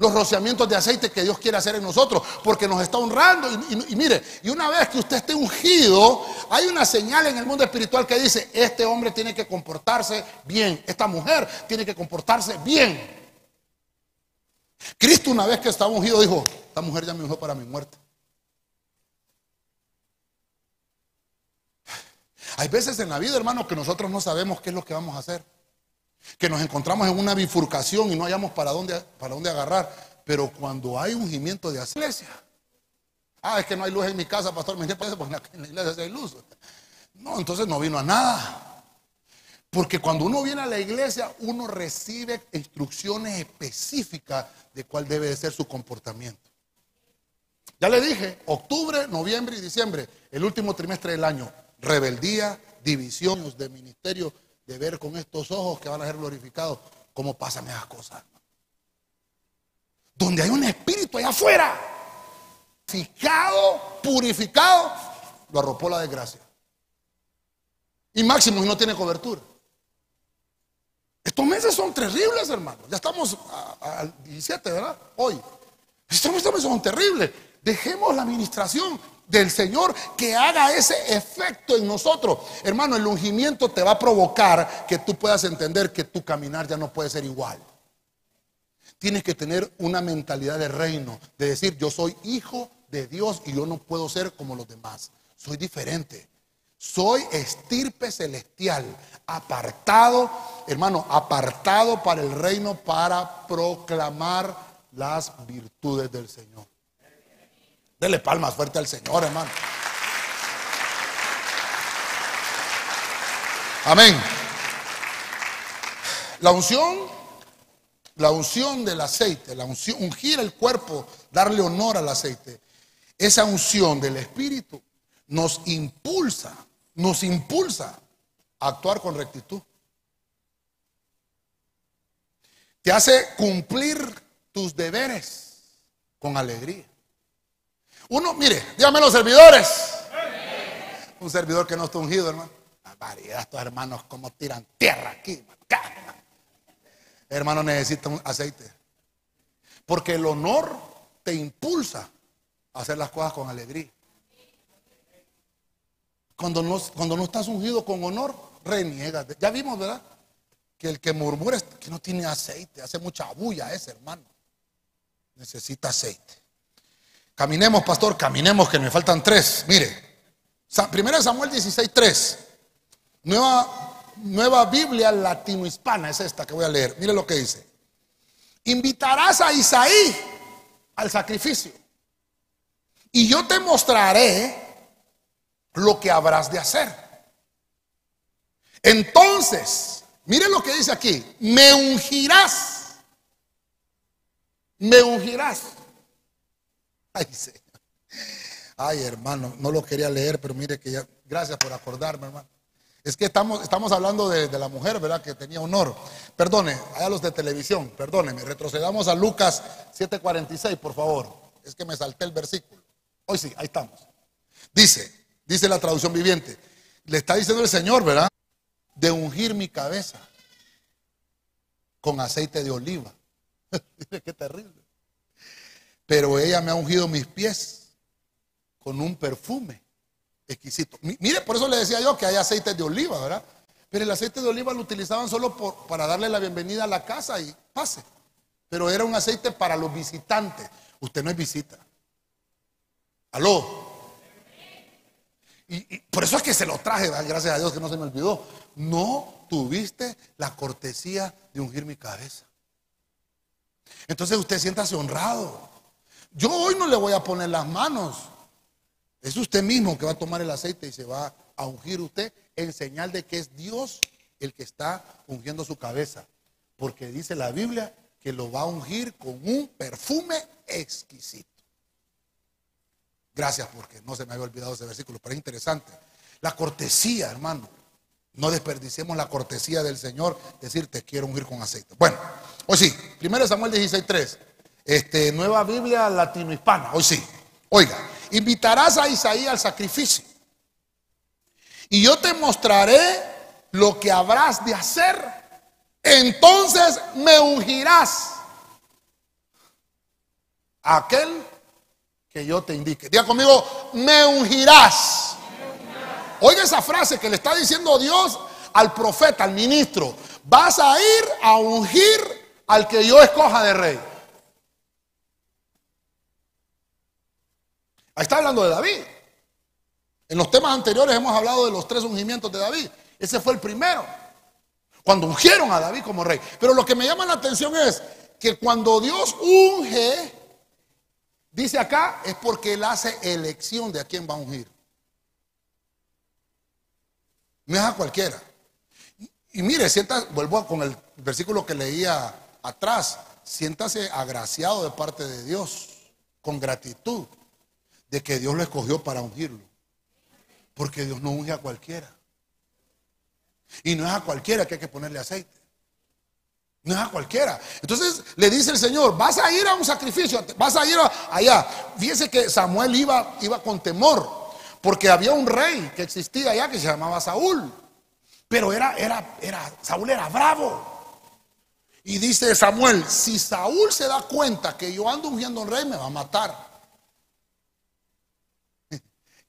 los rociamientos de aceite que Dios quiere hacer en nosotros, porque nos está honrando. Y, mire, y una vez que usted esté ungido, hay una señal en el mundo espiritual que dice, este hombre tiene que comportarse bien, esta mujer tiene que comportarse bien. Cristo una vez que estaba ungido dijo, esta mujer ya me ungió para mi muerte. Hay veces en la vida, hermano, que nosotros no sabemos qué es lo que vamos a hacer que nos encontramos en una bifurcación y no hayamos para dónde, para dónde agarrar. Pero cuando hay ungimiento de iglesia, ah, es que no hay luz en mi casa, pastor, me dice, porque en la iglesia hay luz. No, entonces no vino a nada. Porque cuando uno viene a la iglesia, uno recibe instrucciones específicas de cuál debe de ser su comportamiento. Ya le dije, octubre, noviembre y diciembre, el último trimestre del año, rebeldía, divisiones de ministerio de ver con estos ojos que van a ser glorificados cómo pasan esas cosas. Donde hay un espíritu allá afuera, purificado, purificado, lo arropó la desgracia. Y máximo no tiene cobertura. Estos meses son terribles, hermano. Ya estamos al 17, ¿verdad? Hoy. Estos meses son terribles. Dejemos la administración del Señor que haga ese efecto en nosotros. Hermano, el ungimiento te va a provocar que tú puedas entender que tu caminar ya no puede ser igual. Tienes que tener una mentalidad de reino, de decir, yo soy hijo de Dios y yo no puedo ser como los demás. Soy diferente. Soy estirpe celestial, apartado, hermano, apartado para el reino para proclamar las virtudes del Señor. Dele palmas fuerte al Señor, hermano. Amén. La unción, la unción del aceite, la unción, ungir el cuerpo, darle honor al aceite. Esa unción del Espíritu nos impulsa, nos impulsa a actuar con rectitud. Te hace cumplir tus deberes con alegría. Uno, mire, dígame los servidores. Un servidor que no está ungido, hermano. La variedad, estos hermanos como tiran tierra aquí. Hermano, necesita un aceite. Porque el honor te impulsa a hacer las cosas con alegría. Cuando no, cuando no estás ungido con honor, reniegas. Ya vimos, ¿verdad? Que el que murmura es que no tiene aceite, hace mucha bulla ese hermano. Necesita aceite. Caminemos, pastor, caminemos, que me faltan tres. Mire, primera Samuel 16, 3. Nueva, nueva Biblia latino-hispana es esta que voy a leer. Mire lo que dice. Invitarás a Isaí al sacrificio. Y yo te mostraré lo que habrás de hacer. Entonces, mire lo que dice aquí. Me ungirás. Me ungirás. Ay, Señor. Ay, hermano, no lo quería leer, pero mire que ya, gracias por acordarme, hermano. Es que estamos, estamos hablando de, la mujer, ¿verdad? Que tenía honor. Perdone, a los de televisión, perdóneme. Retrocedamos a Lucas 7:46, por favor. Es que me salté el versículo. Hoy sí, ahí estamos. Dice, dice la traducción viviente. Le está diciendo el Señor, ¿verdad? De ungir mi cabeza con aceite de oliva. <laughs> Mire qué terrible pero ella me ha ungido mis pies con un perfume exquisito. Mire, por eso le decía yo que hay aceite de oliva, ¿verdad? Pero el aceite de oliva lo utilizaban solo para darle la bienvenida a la casa y pase. Pero era un aceite para los visitantes. Usted no es visita. Aló. Y, por eso es que se lo traje, gracias a Dios que no se me olvidó. No tuviste la cortesía de ungir mi cabeza. Entonces usted siéntase honrado. Yo hoy no le voy a poner las manos. Es usted mismo que va a tomar el aceite y se va a ungir usted en señal de que es Dios el que está ungiendo su cabeza. Porque dice la Biblia que lo va a ungir con un perfume exquisito. Gracias porque no se me había olvidado ese versículo, pero es interesante. La cortesía, hermano. No desperdiciemos la cortesía del Señor, decir te quiero ungir con aceite. Bueno, hoy sí, 1 Samuel 16.3. Este, nueva Biblia latino-hispana, hoy sí. Oiga, invitarás a Isaí al sacrificio. Y yo te mostraré lo que habrás de hacer. Entonces me ungirás. Aquel que yo te indique. Diga conmigo, me ungirás. Oiga esa frase que le está diciendo Dios al profeta, al ministro. Vas a ir a ungir al que yo escoja de rey. Ahí está hablando de David. En los temas anteriores hemos hablado de los tres ungimientos de David. Ese fue el primero. Cuando ungieron a David como rey. Pero lo que me llama la atención es que cuando Dios unge, dice acá, es porque Él hace elección de a quién va a ungir. No es a cualquiera. Y, mire, vuelvo con el versículo que leía atrás, siéntase agraciado de parte de Dios, con gratitud de que Dios lo escogió para ungirlo. Porque Dios no unge a cualquiera. Y no es a cualquiera que hay que ponerle aceite. No es a cualquiera. Entonces le dice el Señor, vas a ir a un sacrificio, vas a ir allá. Fíjese que Samuel iba, iba con temor, porque había un rey que existía allá que se llamaba Saúl. Pero era, era, era, Saúl era bravo. Y dice Samuel, si Saúl se da cuenta que yo ando ungiendo a un rey, me va a matar.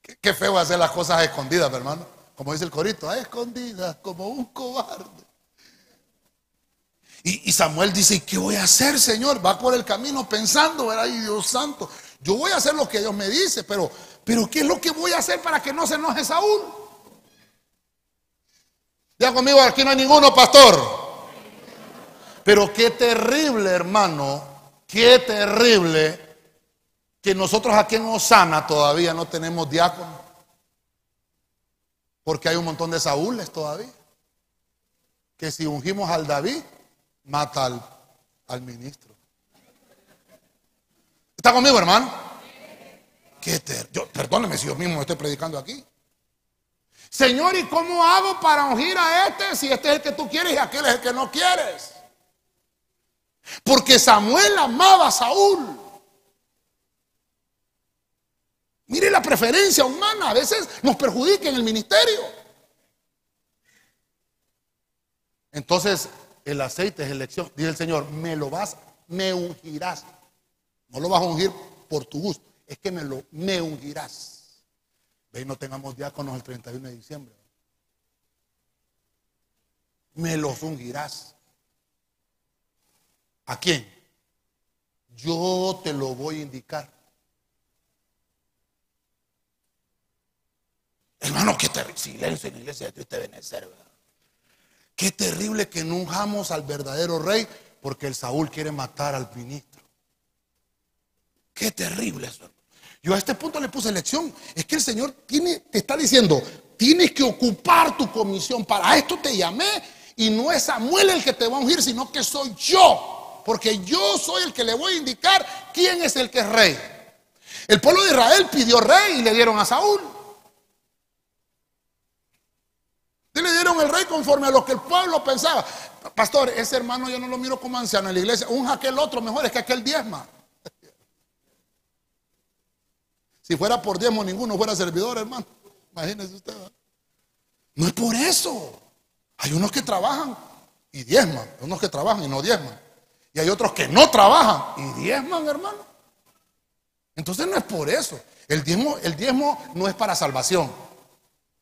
Qué, feo hacer las cosas escondidas, hermano. Como dice el corito, a escondidas, como un cobarde. Y, Samuel dice, ¿qué voy a hacer, Señor? Va por el camino pensando, Ay, Dios santo, yo voy a hacer lo que Dios me dice, pero, pero ¿qué es lo que voy a hacer para que no se enoje Saúl? Ya conmigo, aquí no hay ninguno, pastor. Pero qué terrible, hermano, qué terrible que nosotros aquí en Osana todavía no tenemos diácono. Porque hay un montón de Saúles todavía. Que si ungimos al David, mata al, ministro. ¿Está conmigo, hermano? Qué yo, perdóneme si yo mismo estoy predicando aquí. Señor, ¿y cómo hago para ungir a este si este es el que tú quieres y aquel es el que no quieres? Porque Samuel amaba a Saúl. Mire la preferencia humana, a veces nos perjudica en el ministerio. Entonces, el aceite es elección. Dice el Señor, me lo vas, me ungirás. No lo vas a ungir por tu gusto, es que me lo me ungirás. Ve, no tengamos diáconos el 31 de diciembre. Me los ungirás. ¿A quién? Yo te lo voy a indicar. Hermano, qué terrible. Silencio en la iglesia de Cristo de Benecer, Qué terrible que no unjamos al verdadero rey porque el Saúl quiere matar al ministro. Qué terrible eso. Yo a este punto le puse lección. Es que el Señor tiene, te está diciendo, tienes que ocupar tu comisión. Para esto te llamé y no es Samuel el que te va a ungir, sino que soy yo porque yo soy el que le voy a indicar quién es el que es rey. El pueblo de Israel pidió rey y le dieron a Saúl. Y le dieron el rey conforme a lo que el pueblo pensaba. Pastor, ese hermano yo no lo miro como anciano en la iglesia. Un aquel otro mejor es que aquel diezma. <laughs> Si fuera por diezmo, ninguno fuera servidor, hermano. Imagínese usted. No es por eso. Hay unos que trabajan y diezman. Unos que trabajan y no diezman. Y hay otros que no trabajan y diezman, hermano. Entonces no es por eso. El diezmo, el diezmo no es para salvación.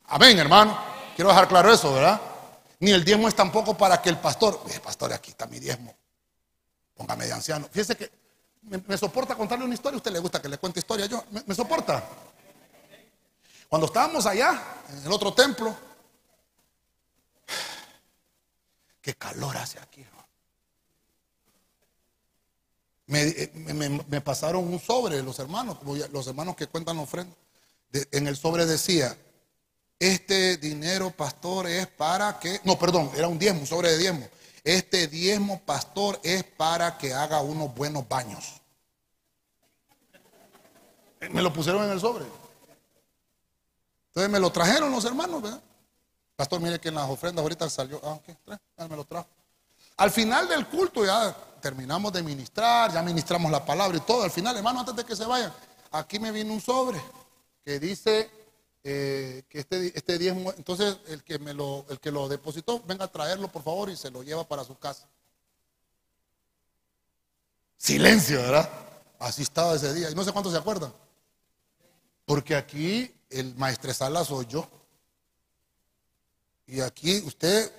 Amén, hermano. Quiero dejar claro eso, ¿verdad? Ni el diezmo es tampoco para que el pastor, pastor, aquí está mi diezmo. Póngame de anciano. Fíjese que me, soporta contarle una historia. ¿A usted le gusta que le cuente historia? Yo, me, me soporta. Cuando estábamos allá, en el otro templo, <sighs> qué calor hace aquí. Eh, me, pasaron un sobre los hermanos, los hermanos que cuentan la ofrenda. en el sobre decía, este dinero, pastor, es para que, no, perdón, era un diezmo, sobre de diezmo. Este diezmo, pastor, es para que haga unos buenos baños. Me lo pusieron en el sobre. Entonces me lo trajeron los hermanos, ¿verdad? Pastor, mire que en las ofrendas ahorita salió, ah, ok, me lo trajo. Al final del culto ya terminamos de ministrar, ya ministramos la palabra y todo. Al final, hermano, antes de que se vayan, aquí me viene un sobre que dice eh, que este, este diezmo, entonces el que, me lo, el que lo depositó, venga a traerlo por favor y se lo lleva para su casa. Silencio, ¿verdad? Así estaba ese día. Y no sé cuántos se acuerdan. Porque aquí el maestresala soy yo. Y aquí usted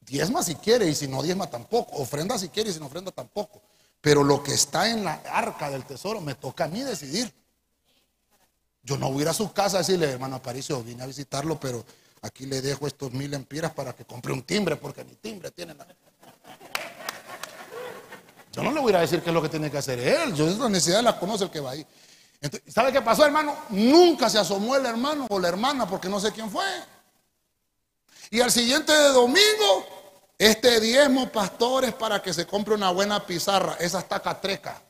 Diezma si quiere y si no diezma tampoco. Ofrenda si quiere y si no ofrenda tampoco. Pero lo que está en la arca del tesoro me toca a mí decidir. Yo no voy a ir a su casa a decirle, hermano Aparicio, vine a visitarlo, pero aquí le dejo estos mil empiras para que compre un timbre, porque ni timbre tiene nada. Yo no le voy a decir qué es lo que tiene que hacer él. Yo esa necesidad la conoce el que va ahí. ¿Sabe qué pasó, hermano? Nunca se asomó el hermano o la hermana, porque no sé quién fue. Y al siguiente domingo, este diezmo, pastores, para que se compre una buena pizarra. Esa está catreca.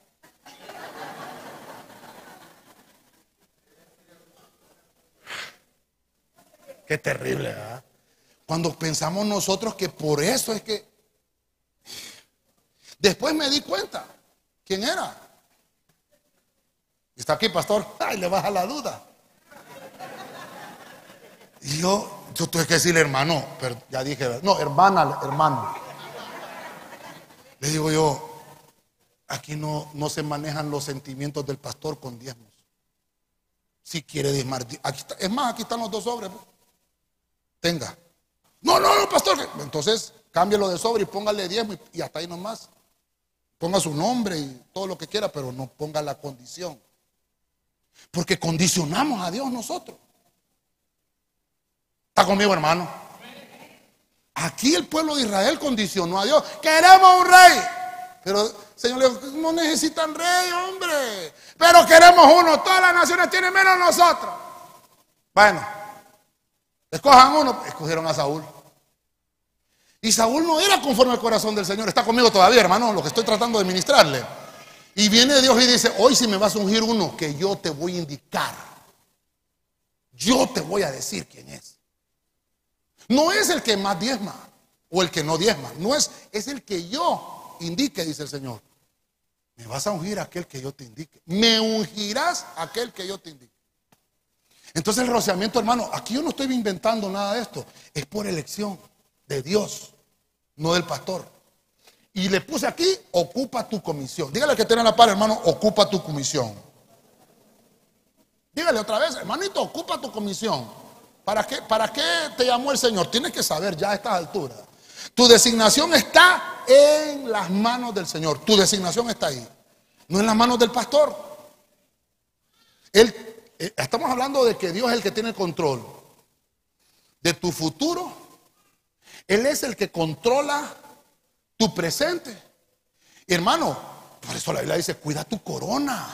Qué terrible, ¿verdad? Cuando pensamos nosotros que por eso es que... Después me di cuenta. ¿Quién era? Está aquí, pastor. <laughs> Ay, le baja la duda. Y yo, yo tuve que decirle hermano, pero ya dije, no, hermana, hermano. Le digo yo, aquí no, no se manejan los sentimientos del pastor con diezmos. Si quiere diezmar, es más, aquí están los dos sobres. pues. Tenga. No, no, no, pastor. Entonces, cámbialo de sobre y póngale diezmo y, hasta ahí nomás. Ponga su nombre y todo lo que quiera, pero no ponga la condición. Porque condicionamos a Dios nosotros. ¿Está conmigo, hermano? Aquí el pueblo de Israel condicionó a Dios. Queremos un rey. Pero, Señor, le dijo, no necesitan rey, hombre. Pero queremos uno. Todas las naciones tienen menos nosotros. Bueno, escojan uno. Escogieron a Saúl. Y Saúl no era conforme al corazón del Señor. Está conmigo todavía, hermano, lo que estoy tratando de ministrarle. Y viene Dios y dice, hoy si me vas a ungir uno, que yo te voy a indicar. Yo te voy a decir quién es. No es el que más diezma o el que no diezma. No es, es el que yo indique, dice el Señor. Me vas a ungir aquel que yo te indique. Me ungirás aquel que yo te indique. Entonces el rociamiento, hermano, aquí yo no estoy inventando nada de esto. Es por elección de Dios, no del pastor. Y le puse aquí, ocupa tu comisión. Dígale que tiene la par, hermano, ocupa tu comisión. Dígale otra vez, hermanito, ocupa tu comisión. ¿Para qué, ¿Para qué te llamó el Señor? Tienes que saber ya a estas alturas. Tu designación está en las manos del Señor. Tu designación está ahí. No en las manos del pastor. Él, estamos hablando de que Dios es el que tiene control de tu futuro. Él es el que controla tu presente. Hermano, por eso la Biblia dice, cuida tu corona.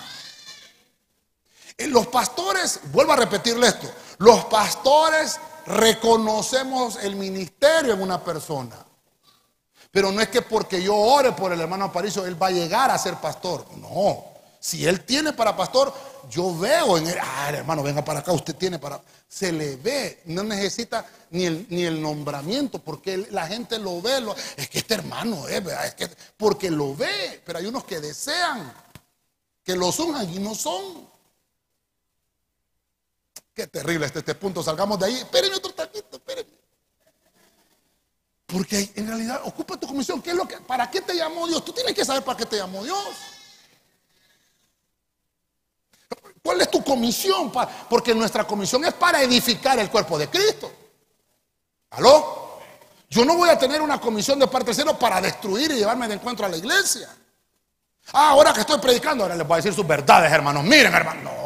En los pastores, vuelvo a repetirle esto, los pastores reconocemos el ministerio en una persona. Pero no es que porque yo ore por el hermano Aparicio, él va a llegar a ser pastor. No. Si él tiene para pastor, yo veo en él, ah, hermano, venga para acá, usted tiene para. Se le ve, no necesita ni el, ni el nombramiento, porque la gente lo ve. es que este hermano es, porque lo ve, pero hay unos que desean que lo son y no son. Qué terrible este, este punto. Salgamos de ahí. Espérenme otro taquito, espérenme. Porque en realidad ocupa tu comisión. ¿Qué es lo que, ¿Para qué te llamó Dios? Tú tienes que saber para qué te llamó Dios. ¿Cuál es tu comisión? Porque nuestra comisión es para edificar el cuerpo de Cristo. ¿Aló? Yo no voy a tener una comisión de parte cielo para destruir y llevarme de encuentro a la iglesia. Ah, ahora que estoy predicando, ahora les voy a decir sus verdades, hermanos. Miren, hermano.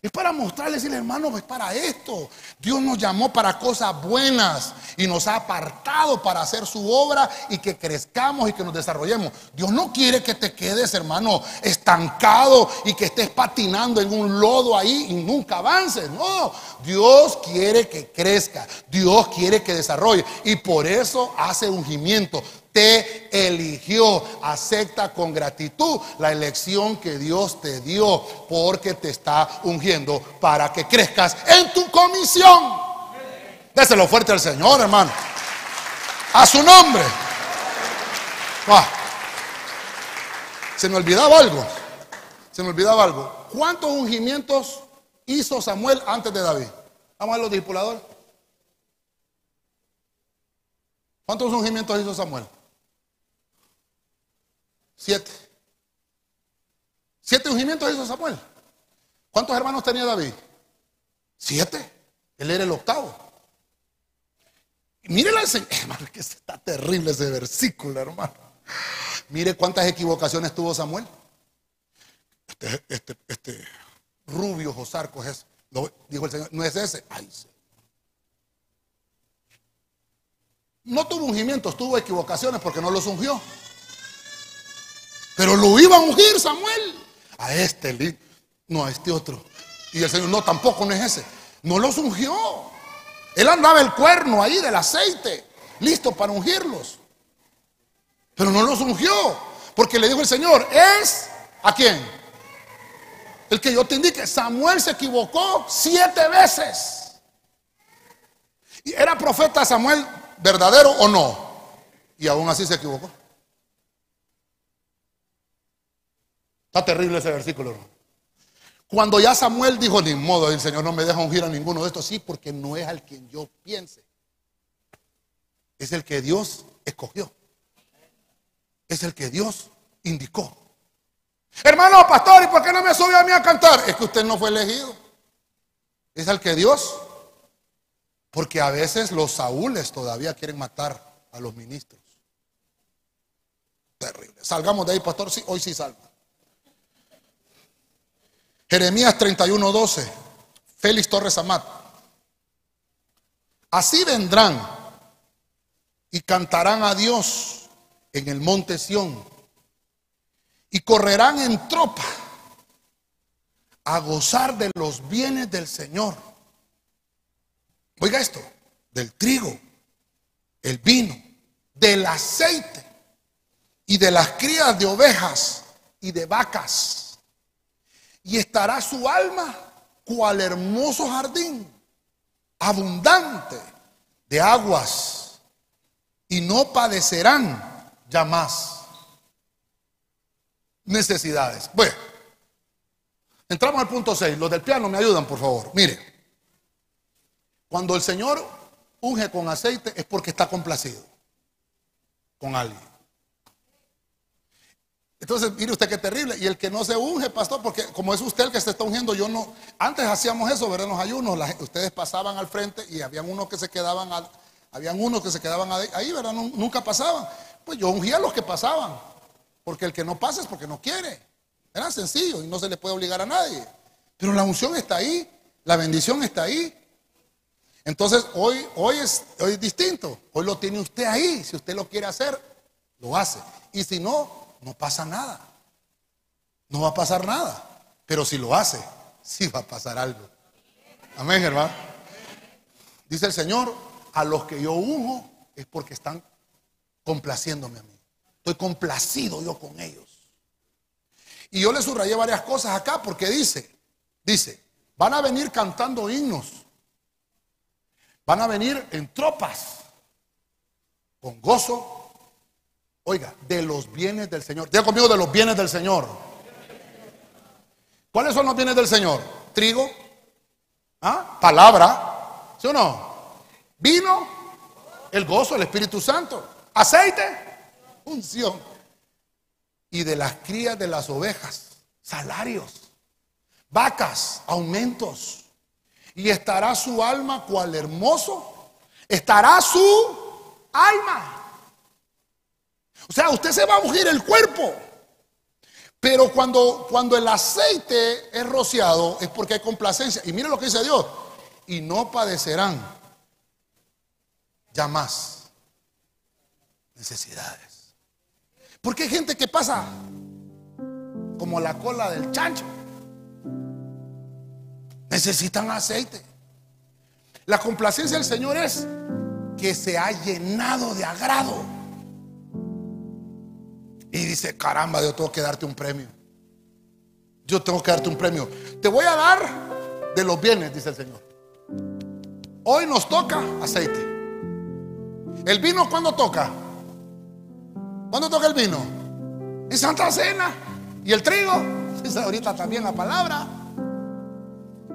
Es para mostrarles, decirle, hermano, es para esto. Dios nos llamó para cosas buenas y nos ha apartado para hacer su obra y que crezcamos y que nos desarrollemos. Dios no quiere que te quedes, hermano, estancado y que estés patinando en un lodo ahí y nunca avances. No, Dios quiere que crezca. Dios quiere que desarrolle y por eso hace ungimiento te eligió. Acepta con gratitud la elección que Dios te dio porque te está ungiendo para que crezcas en tu comisión. Déselo fuerte al Señor, hermano. A su nombre. Ah. Se me olvidaba algo. Se me olvidaba algo. ¿Cuántos ungimientos hizo Samuel antes de David? Vamos a ver los discipuladores. ¿Cuántos ungimientos hizo Samuel? Siete. Siete ungimientos hizo Samuel. ¿Cuántos hermanos tenía David? Siete. Él era el octavo. Mire la <laughs> hermano, que está terrible ese versículo, hermano. Mire cuántas equivocaciones tuvo Samuel. Este, este, este rubio Josarco es, dijo el Señor, no es ese. No tuvo ungimientos, tuvo equivocaciones porque no los ungió. Pero lo iba a ungir Samuel. A este, no a este otro. Y el Señor, no, tampoco no es ese. No los ungió. Él andaba el cuerno ahí del aceite, listo para ungirlos. Pero no los ungió. Porque le dijo el Señor, es a quién? El que yo te indique. Samuel se equivocó siete veces. ¿Y era profeta Samuel verdadero o no? Y aún así se equivocó. Está terrible ese versículo. hermano. Cuando ya Samuel dijo, ni modo, el Señor no me deja ungir a ninguno de estos, sí, porque no es al quien yo piense. Es el que Dios escogió. Es el que Dios indicó. Hermano pastor, ¿y por qué no me sube a mí a cantar? Es que usted no fue elegido. Es al que Dios. Porque a veces los saúles todavía quieren matar a los ministros. Terrible. Salgamos de ahí, pastor. Sí, hoy sí salga. Jeremías 31, 12. Félix Torres Amat. Así vendrán y cantarán a Dios en el monte Sión y correrán en tropa a gozar de los bienes del Señor. Oiga esto, del trigo, el vino, del aceite y de las crías de ovejas y de vacas. Y estará su alma cual hermoso jardín, abundante de aguas, y no padecerán ya más necesidades. Bueno, entramos al punto 6. Los del piano me ayudan, por favor. Mire, cuando el Señor unge con aceite es porque está complacido con alguien. Entonces, mire usted qué terrible. Y el que no se unge, pastor, porque como es usted el que se está ungiendo, yo no. Antes hacíamos eso, ¿verdad? Los ayunos, ustedes pasaban al frente y habían unos que se quedaban, habían unos que se quedaban ahí, ¿verdad? nunca pasaban. Pues yo ungía a los que pasaban. Porque el que no pasa es porque no quiere. Era sencillo y no se le puede obligar a nadie. Pero la unción está ahí, la bendición está ahí. Entonces hoy, hoy, es, hoy es distinto. Hoy lo tiene usted ahí. Si usted lo quiere hacer, lo hace. Y si no, no pasa nada. No va a pasar nada. Pero si lo hace, sí va a pasar algo. Amén, hermano. Dice el Señor, a los que yo unjo es porque están complaciéndome a mí. Estoy complacido yo con ellos. Y yo le subrayé varias cosas acá porque dice, dice, van a venir cantando himnos. Van a venir en tropas, con gozo. Oiga, de los bienes del Señor. Diga conmigo de los bienes del Señor. ¿Cuáles son los bienes del Señor? Trigo, ¿ah? palabra, ¿sí o no? Vino, el gozo, el Espíritu Santo, aceite, unción. Y de las crías de las ovejas, salarios, vacas, aumentos. Y estará su alma cual hermoso. Estará su alma. O sea, usted se va a ungir el cuerpo. Pero cuando, cuando el aceite es rociado es porque hay complacencia. Y mire lo que dice Dios. Y no padecerán ya más necesidades. Porque hay gente que pasa como la cola del chancho. Necesitan aceite. La complacencia del Señor es que se ha llenado de agrado. Y dice, caramba, yo tengo que darte un premio. Yo tengo que darte un premio. Te voy a dar de los bienes, dice el Señor. Hoy nos toca aceite. El vino cuando toca ¿Cuándo toca el vino? En Santa Cena. ¿Y el trigo? <laughs> Ahorita también la palabra.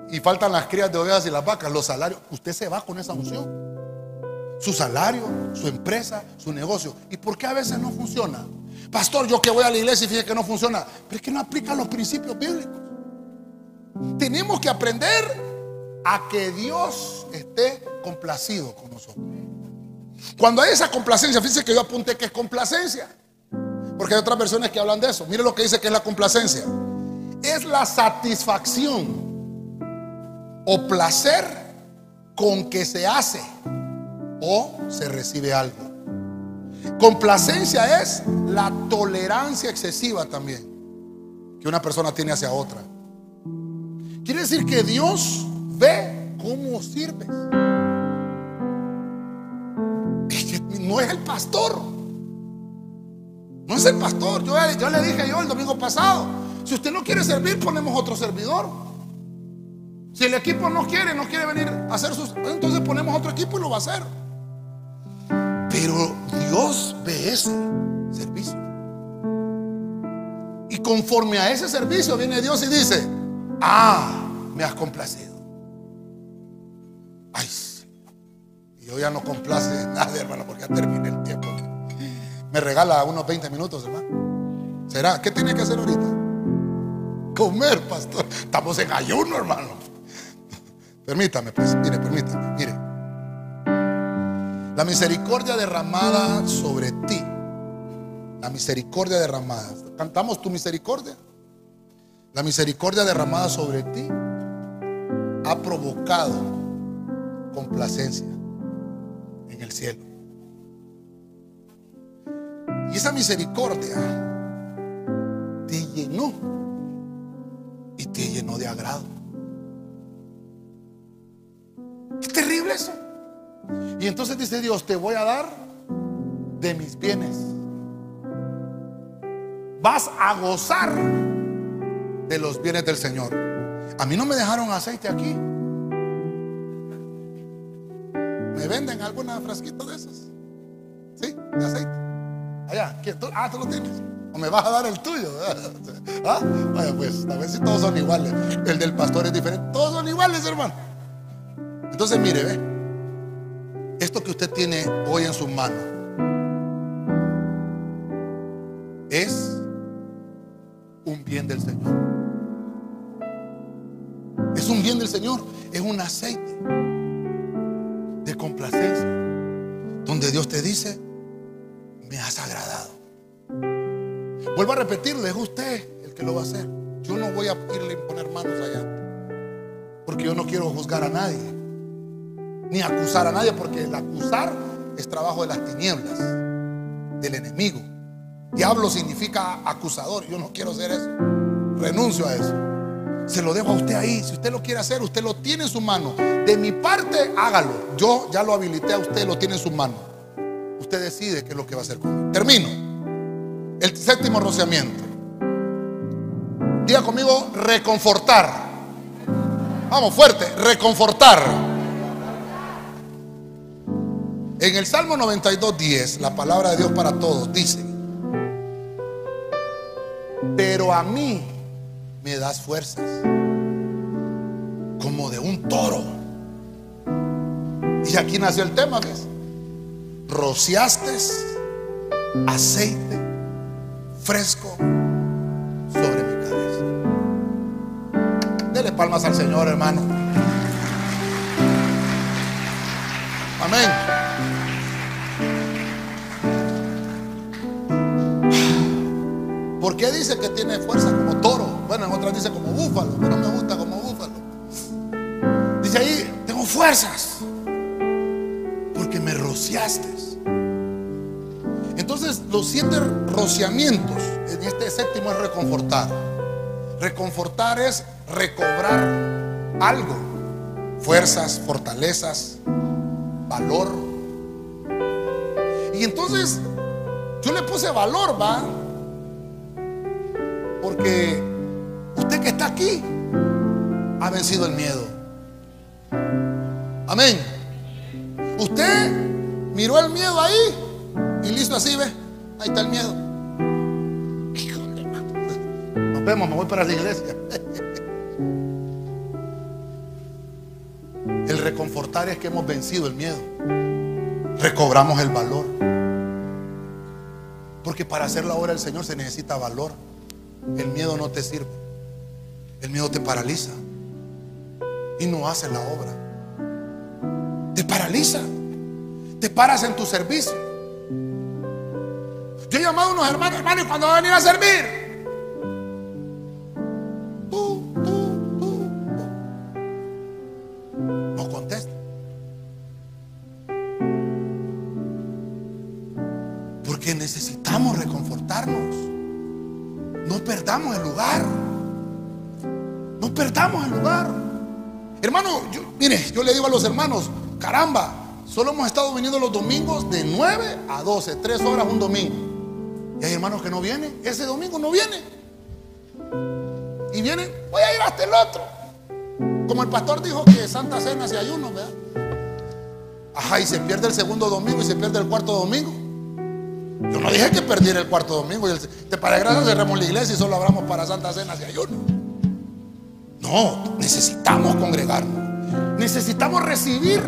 Y faltan las crías de ovejas y las vacas, los salarios. Usted se va con esa unción. Su salario, su empresa, su negocio. ¿Y por qué a veces no funciona? Pastor, yo que voy a la iglesia y fíjate que no funciona. Pero es que no aplica los principios bíblicos. Tenemos que aprender a que Dios esté complacido con nosotros. Cuando hay esa complacencia, fíjense que yo apunté que es complacencia. Porque hay otras versiones que hablan de eso. Mire lo que dice que es la complacencia. Es la satisfacción o placer con que se hace o se recibe algo. Complacencia es la tolerancia excesiva también que una persona tiene hacia otra. Quiere decir que Dios ve cómo sirves. no es el pastor. No es el pastor. Yo, yo le dije yo el domingo pasado, si usted no quiere servir, ponemos otro servidor. Si el equipo no quiere, no quiere venir a hacer sus... Entonces ponemos otro equipo y lo va a hacer. Pero Dios ve ese servicio. Y conforme a ese servicio viene Dios y dice, ah, me has complacido. Ay, yo ya no complace <laughs> nadie, hermano, porque ya terminé el tiempo. Me regala unos 20 minutos, hermano. ¿Será? ¿Qué tiene que hacer ahorita? comer, pastor. Estamos en ayuno, hermano. Permítame, pues, mire, permítame, mire. La misericordia derramada sobre ti. La misericordia derramada. ¿Cantamos tu misericordia? La misericordia derramada sobre ti ha provocado complacencia en el cielo. Y esa misericordia te llenó y te llenó de agrado. Qué terrible eso. Y entonces dice Dios, te voy a dar de mis bienes. Vas a gozar de los bienes del Señor. A mí no me dejaron aceite aquí. ¿Me venden alguna frasquita de esas? ¿Sí? De aceite. Allá. Ah, tú lo tienes. O me vas a dar el tuyo. <laughs> ¿Ah? Vaya, pues, a ver si todos son iguales. El del pastor es diferente. Todos son iguales, hermano. Entonces, mire, ve. Esto que usted tiene hoy en sus manos es un bien del Señor. Es un bien del Señor. Es un aceite de complacencia. Donde Dios te dice, me has agradado. Vuelvo a repetirle, es usted el que lo va a hacer. Yo no voy a irle a poner manos allá. Porque yo no quiero juzgar a nadie. Ni acusar a nadie. Porque el acusar es trabajo de las tinieblas. Del enemigo. Diablo significa acusador. Yo no quiero ser eso. Renuncio a eso. Se lo dejo a usted ahí. Si usted lo quiere hacer, usted lo tiene en su mano. De mi parte, hágalo. Yo ya lo habilité a usted, lo tiene en su mano. Usted decide qué es lo que va a hacer conmigo. Termino. El séptimo rociamiento. Diga conmigo, reconfortar. Vamos, fuerte, reconfortar. En el Salmo 92, 10, la palabra de Dios para todos dice, pero a mí me das fuerzas como de un toro. Y aquí nació el tema, ¿ves? Rociaste aceite fresco sobre mi cabeza. Dele palmas al Señor, hermano. Amén. ¿Por qué dice que tiene fuerza como toro? Bueno, en otras dice como búfalo, pero no me gusta como búfalo. Dice ahí, tengo fuerzas. Porque me rociaste. Entonces, los siete rociamientos en este séptimo es reconfortar. Reconfortar es recobrar algo. Fuerzas, fortalezas, valor. Y entonces, yo le puse valor, va. Porque usted que está aquí ha vencido el miedo. Amén. Usted miró el miedo ahí y listo así, ve. Ahí está el miedo. Nos vemos, me voy para la iglesia. <laughs> El reconfortar es que hemos vencido el miedo. Recobramos el valor. Porque para hacer la obra del Señor se necesita valor. El miedo no te sirve. El miedo te paraliza. Y no hace la obra. Te paraliza. Te paras en tu servicio. Yo he llamado a unos hermanos, hermanos, cuando van a venir a servir. Perdamos el lugar. Hermano, mire, yo le digo a los hermanos, caramba, solo hemos estado viniendo los domingos de 9 a 12, 3 horas un domingo. Y hay hermanos que no vienen, ese domingo no vienen. Y vienen, voy a ir hasta el otro. Como el pastor dijo que Santa Cena se ayuno, ¿verdad? Ajá, y se pierde el segundo domingo y se pierde el cuarto domingo. Yo no dije que perdiera el cuarto domingo. Te para gracias cerramos la iglesia y solo hablamos para Santa Cena y ayuno. No, necesitamos congregarnos. Necesitamos recibir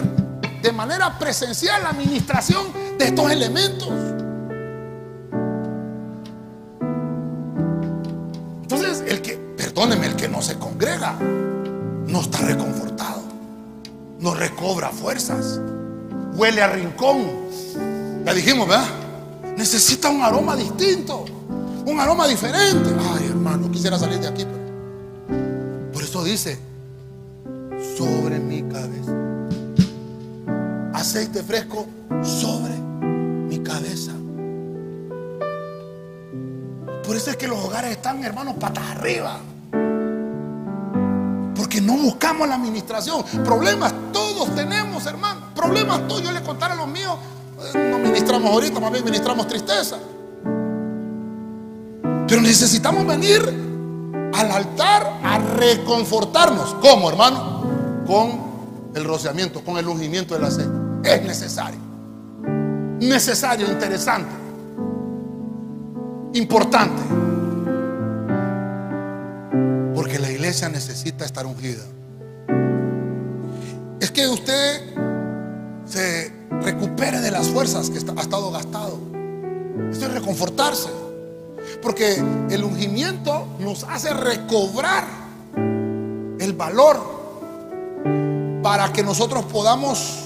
de manera presencial la administración de estos elementos. Entonces, el que, perdóneme, que no se congrega no está reconfortado, no recobra fuerzas, huele a rincón. Ya dijimos, ¿verdad? Necesita un aroma distinto, un aroma diferente. Ay, hermano, quisiera salir de aquí. Por eso dice, sobre mi cabeza. Aceite fresco sobre mi cabeza. Por eso es que los hogares están, hermanos, patas arriba. Porque no buscamos la administración. Problemas todos tenemos, hermano. Problemas todos. Yo le contaré a los míos. Eh, no ministramos ahorita, más bien ministramos tristeza. Pero necesitamos venir al altar a reconfortarnos. ¿Cómo, hermano? Con el rociamiento, con el ungimiento del aceite. Es necesario. Necesario, interesante. Importante. Porque la iglesia necesita estar ungida. Es que usted se recupere de las fuerzas que ha estado gastado. Esto es reconfortarse. Porque el ungimiento nos hace recobrar el valor para que nosotros podamos,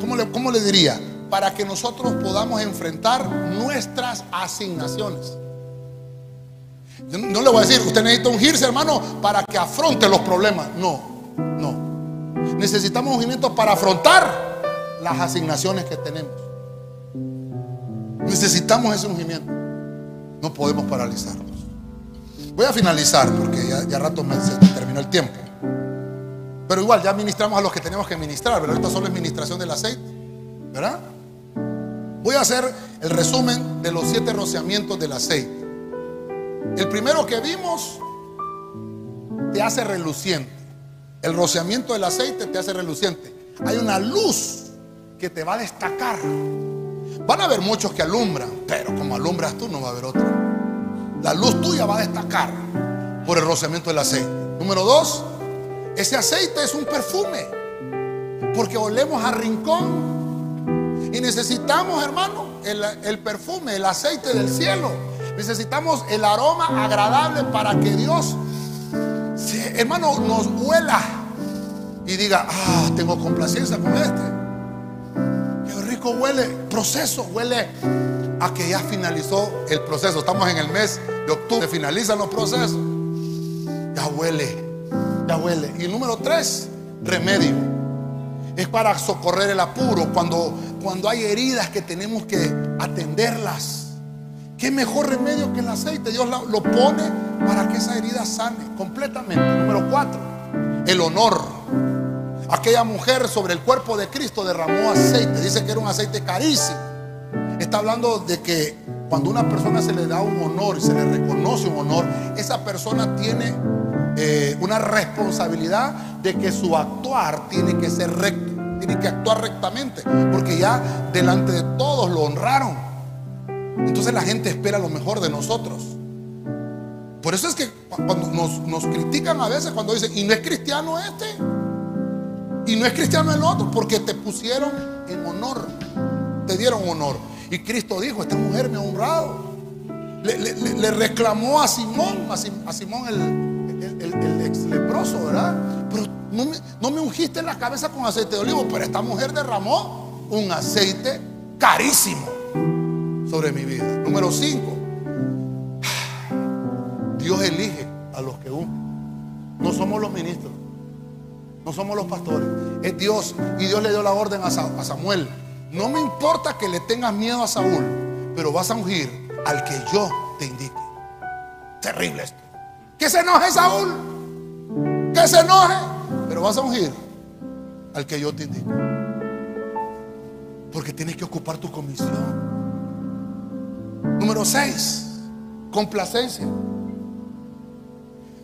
¿cómo le, cómo le diría? Para que nosotros podamos enfrentar nuestras asignaciones. no le voy a decir, usted necesita ungirse, hermano, para que afronte los problemas. No, no. Necesitamos ungimiento para afrontar las asignaciones que tenemos. Necesitamos ese ungimiento. No podemos paralizarnos. Voy a finalizar porque ya, rato me, terminó el tiempo. Pero igual, ya ministramos a los que tenemos que ministrar, pero esta solo es ministración del aceite, ¿verdad? Voy a hacer el resumen de los siete rociamientos del aceite. El primero que vimos te hace reluciente. El rociamiento del aceite te hace reluciente. Hay una luz que te va a destacar Van a haber muchos que alumbran, pero como alumbras tú no va a haber otro. La luz tuya va a destacar por el rociamiento del aceite. Número dos, ese aceite es un perfume, porque olemos a rincón y necesitamos, hermano, el, perfume, el aceite del cielo. Necesitamos el aroma agradable para que Dios, hermano, nos huela y diga, ah, tengo complacencia con este huele proceso, huele a que ya finalizó el proceso. Estamos en el mes de octubre, finalizan los procesos. Ya huele, ya huele. Y número tres, remedio. Es para socorrer el apuro cuando, cuando hay heridas que tenemos que atenderlas. ¿Qué mejor remedio que el aceite? Dios lo pone para que esa herida sane completamente. Número cuatro, el honor. Aquella mujer sobre el cuerpo de Cristo derramó aceite. Dice que era un aceite carísimo. Está hablando de que cuando una persona se le da un honor y se le reconoce un honor, esa persona tiene eh, una responsabilidad de que su actuar tiene que ser recto, tiene que actuar rectamente, porque ya delante de todos lo honraron. Entonces la gente espera lo mejor de nosotros. Por eso es que cuando nos critican a veces, cuando dicen, ¿y no es cristiano este? Y no es cristiano el otro porque te pusieron en honor. Te dieron honor. Y Cristo dijo, esta mujer me ha honrado. Le, reclamó a Simón, a, Simón el, ex leproso, ¿verdad? Pero no me, ungiste la cabeza con aceite de olivo, pero esta mujer derramó un aceite carísimo sobre mi vida. Número 5. Dios elige a los que unge. No somos los ministros. No somos los pastores. Es Dios. Y Dios le dio la orden a Samuel. No me importa que le tengas miedo a Saúl, pero vas a ungir al que yo te indique. Terrible esto. Que se enoje Saúl. Que se enoje. Pero vas a ungir al que yo te indique. Porque tienes que ocupar tu comisión. Número 6. Complacencia.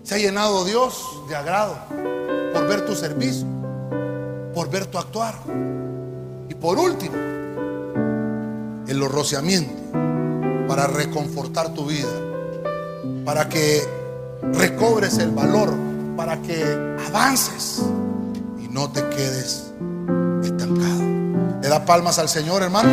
Se ha llenado Dios de agrado por ver tu servicio, por ver tu actuar. Por último, el rociamiento para reconfortar tu vida, para que recobres el valor, para que avances y no te quedes estancado. ¿Le da palmas al Señor, hermano?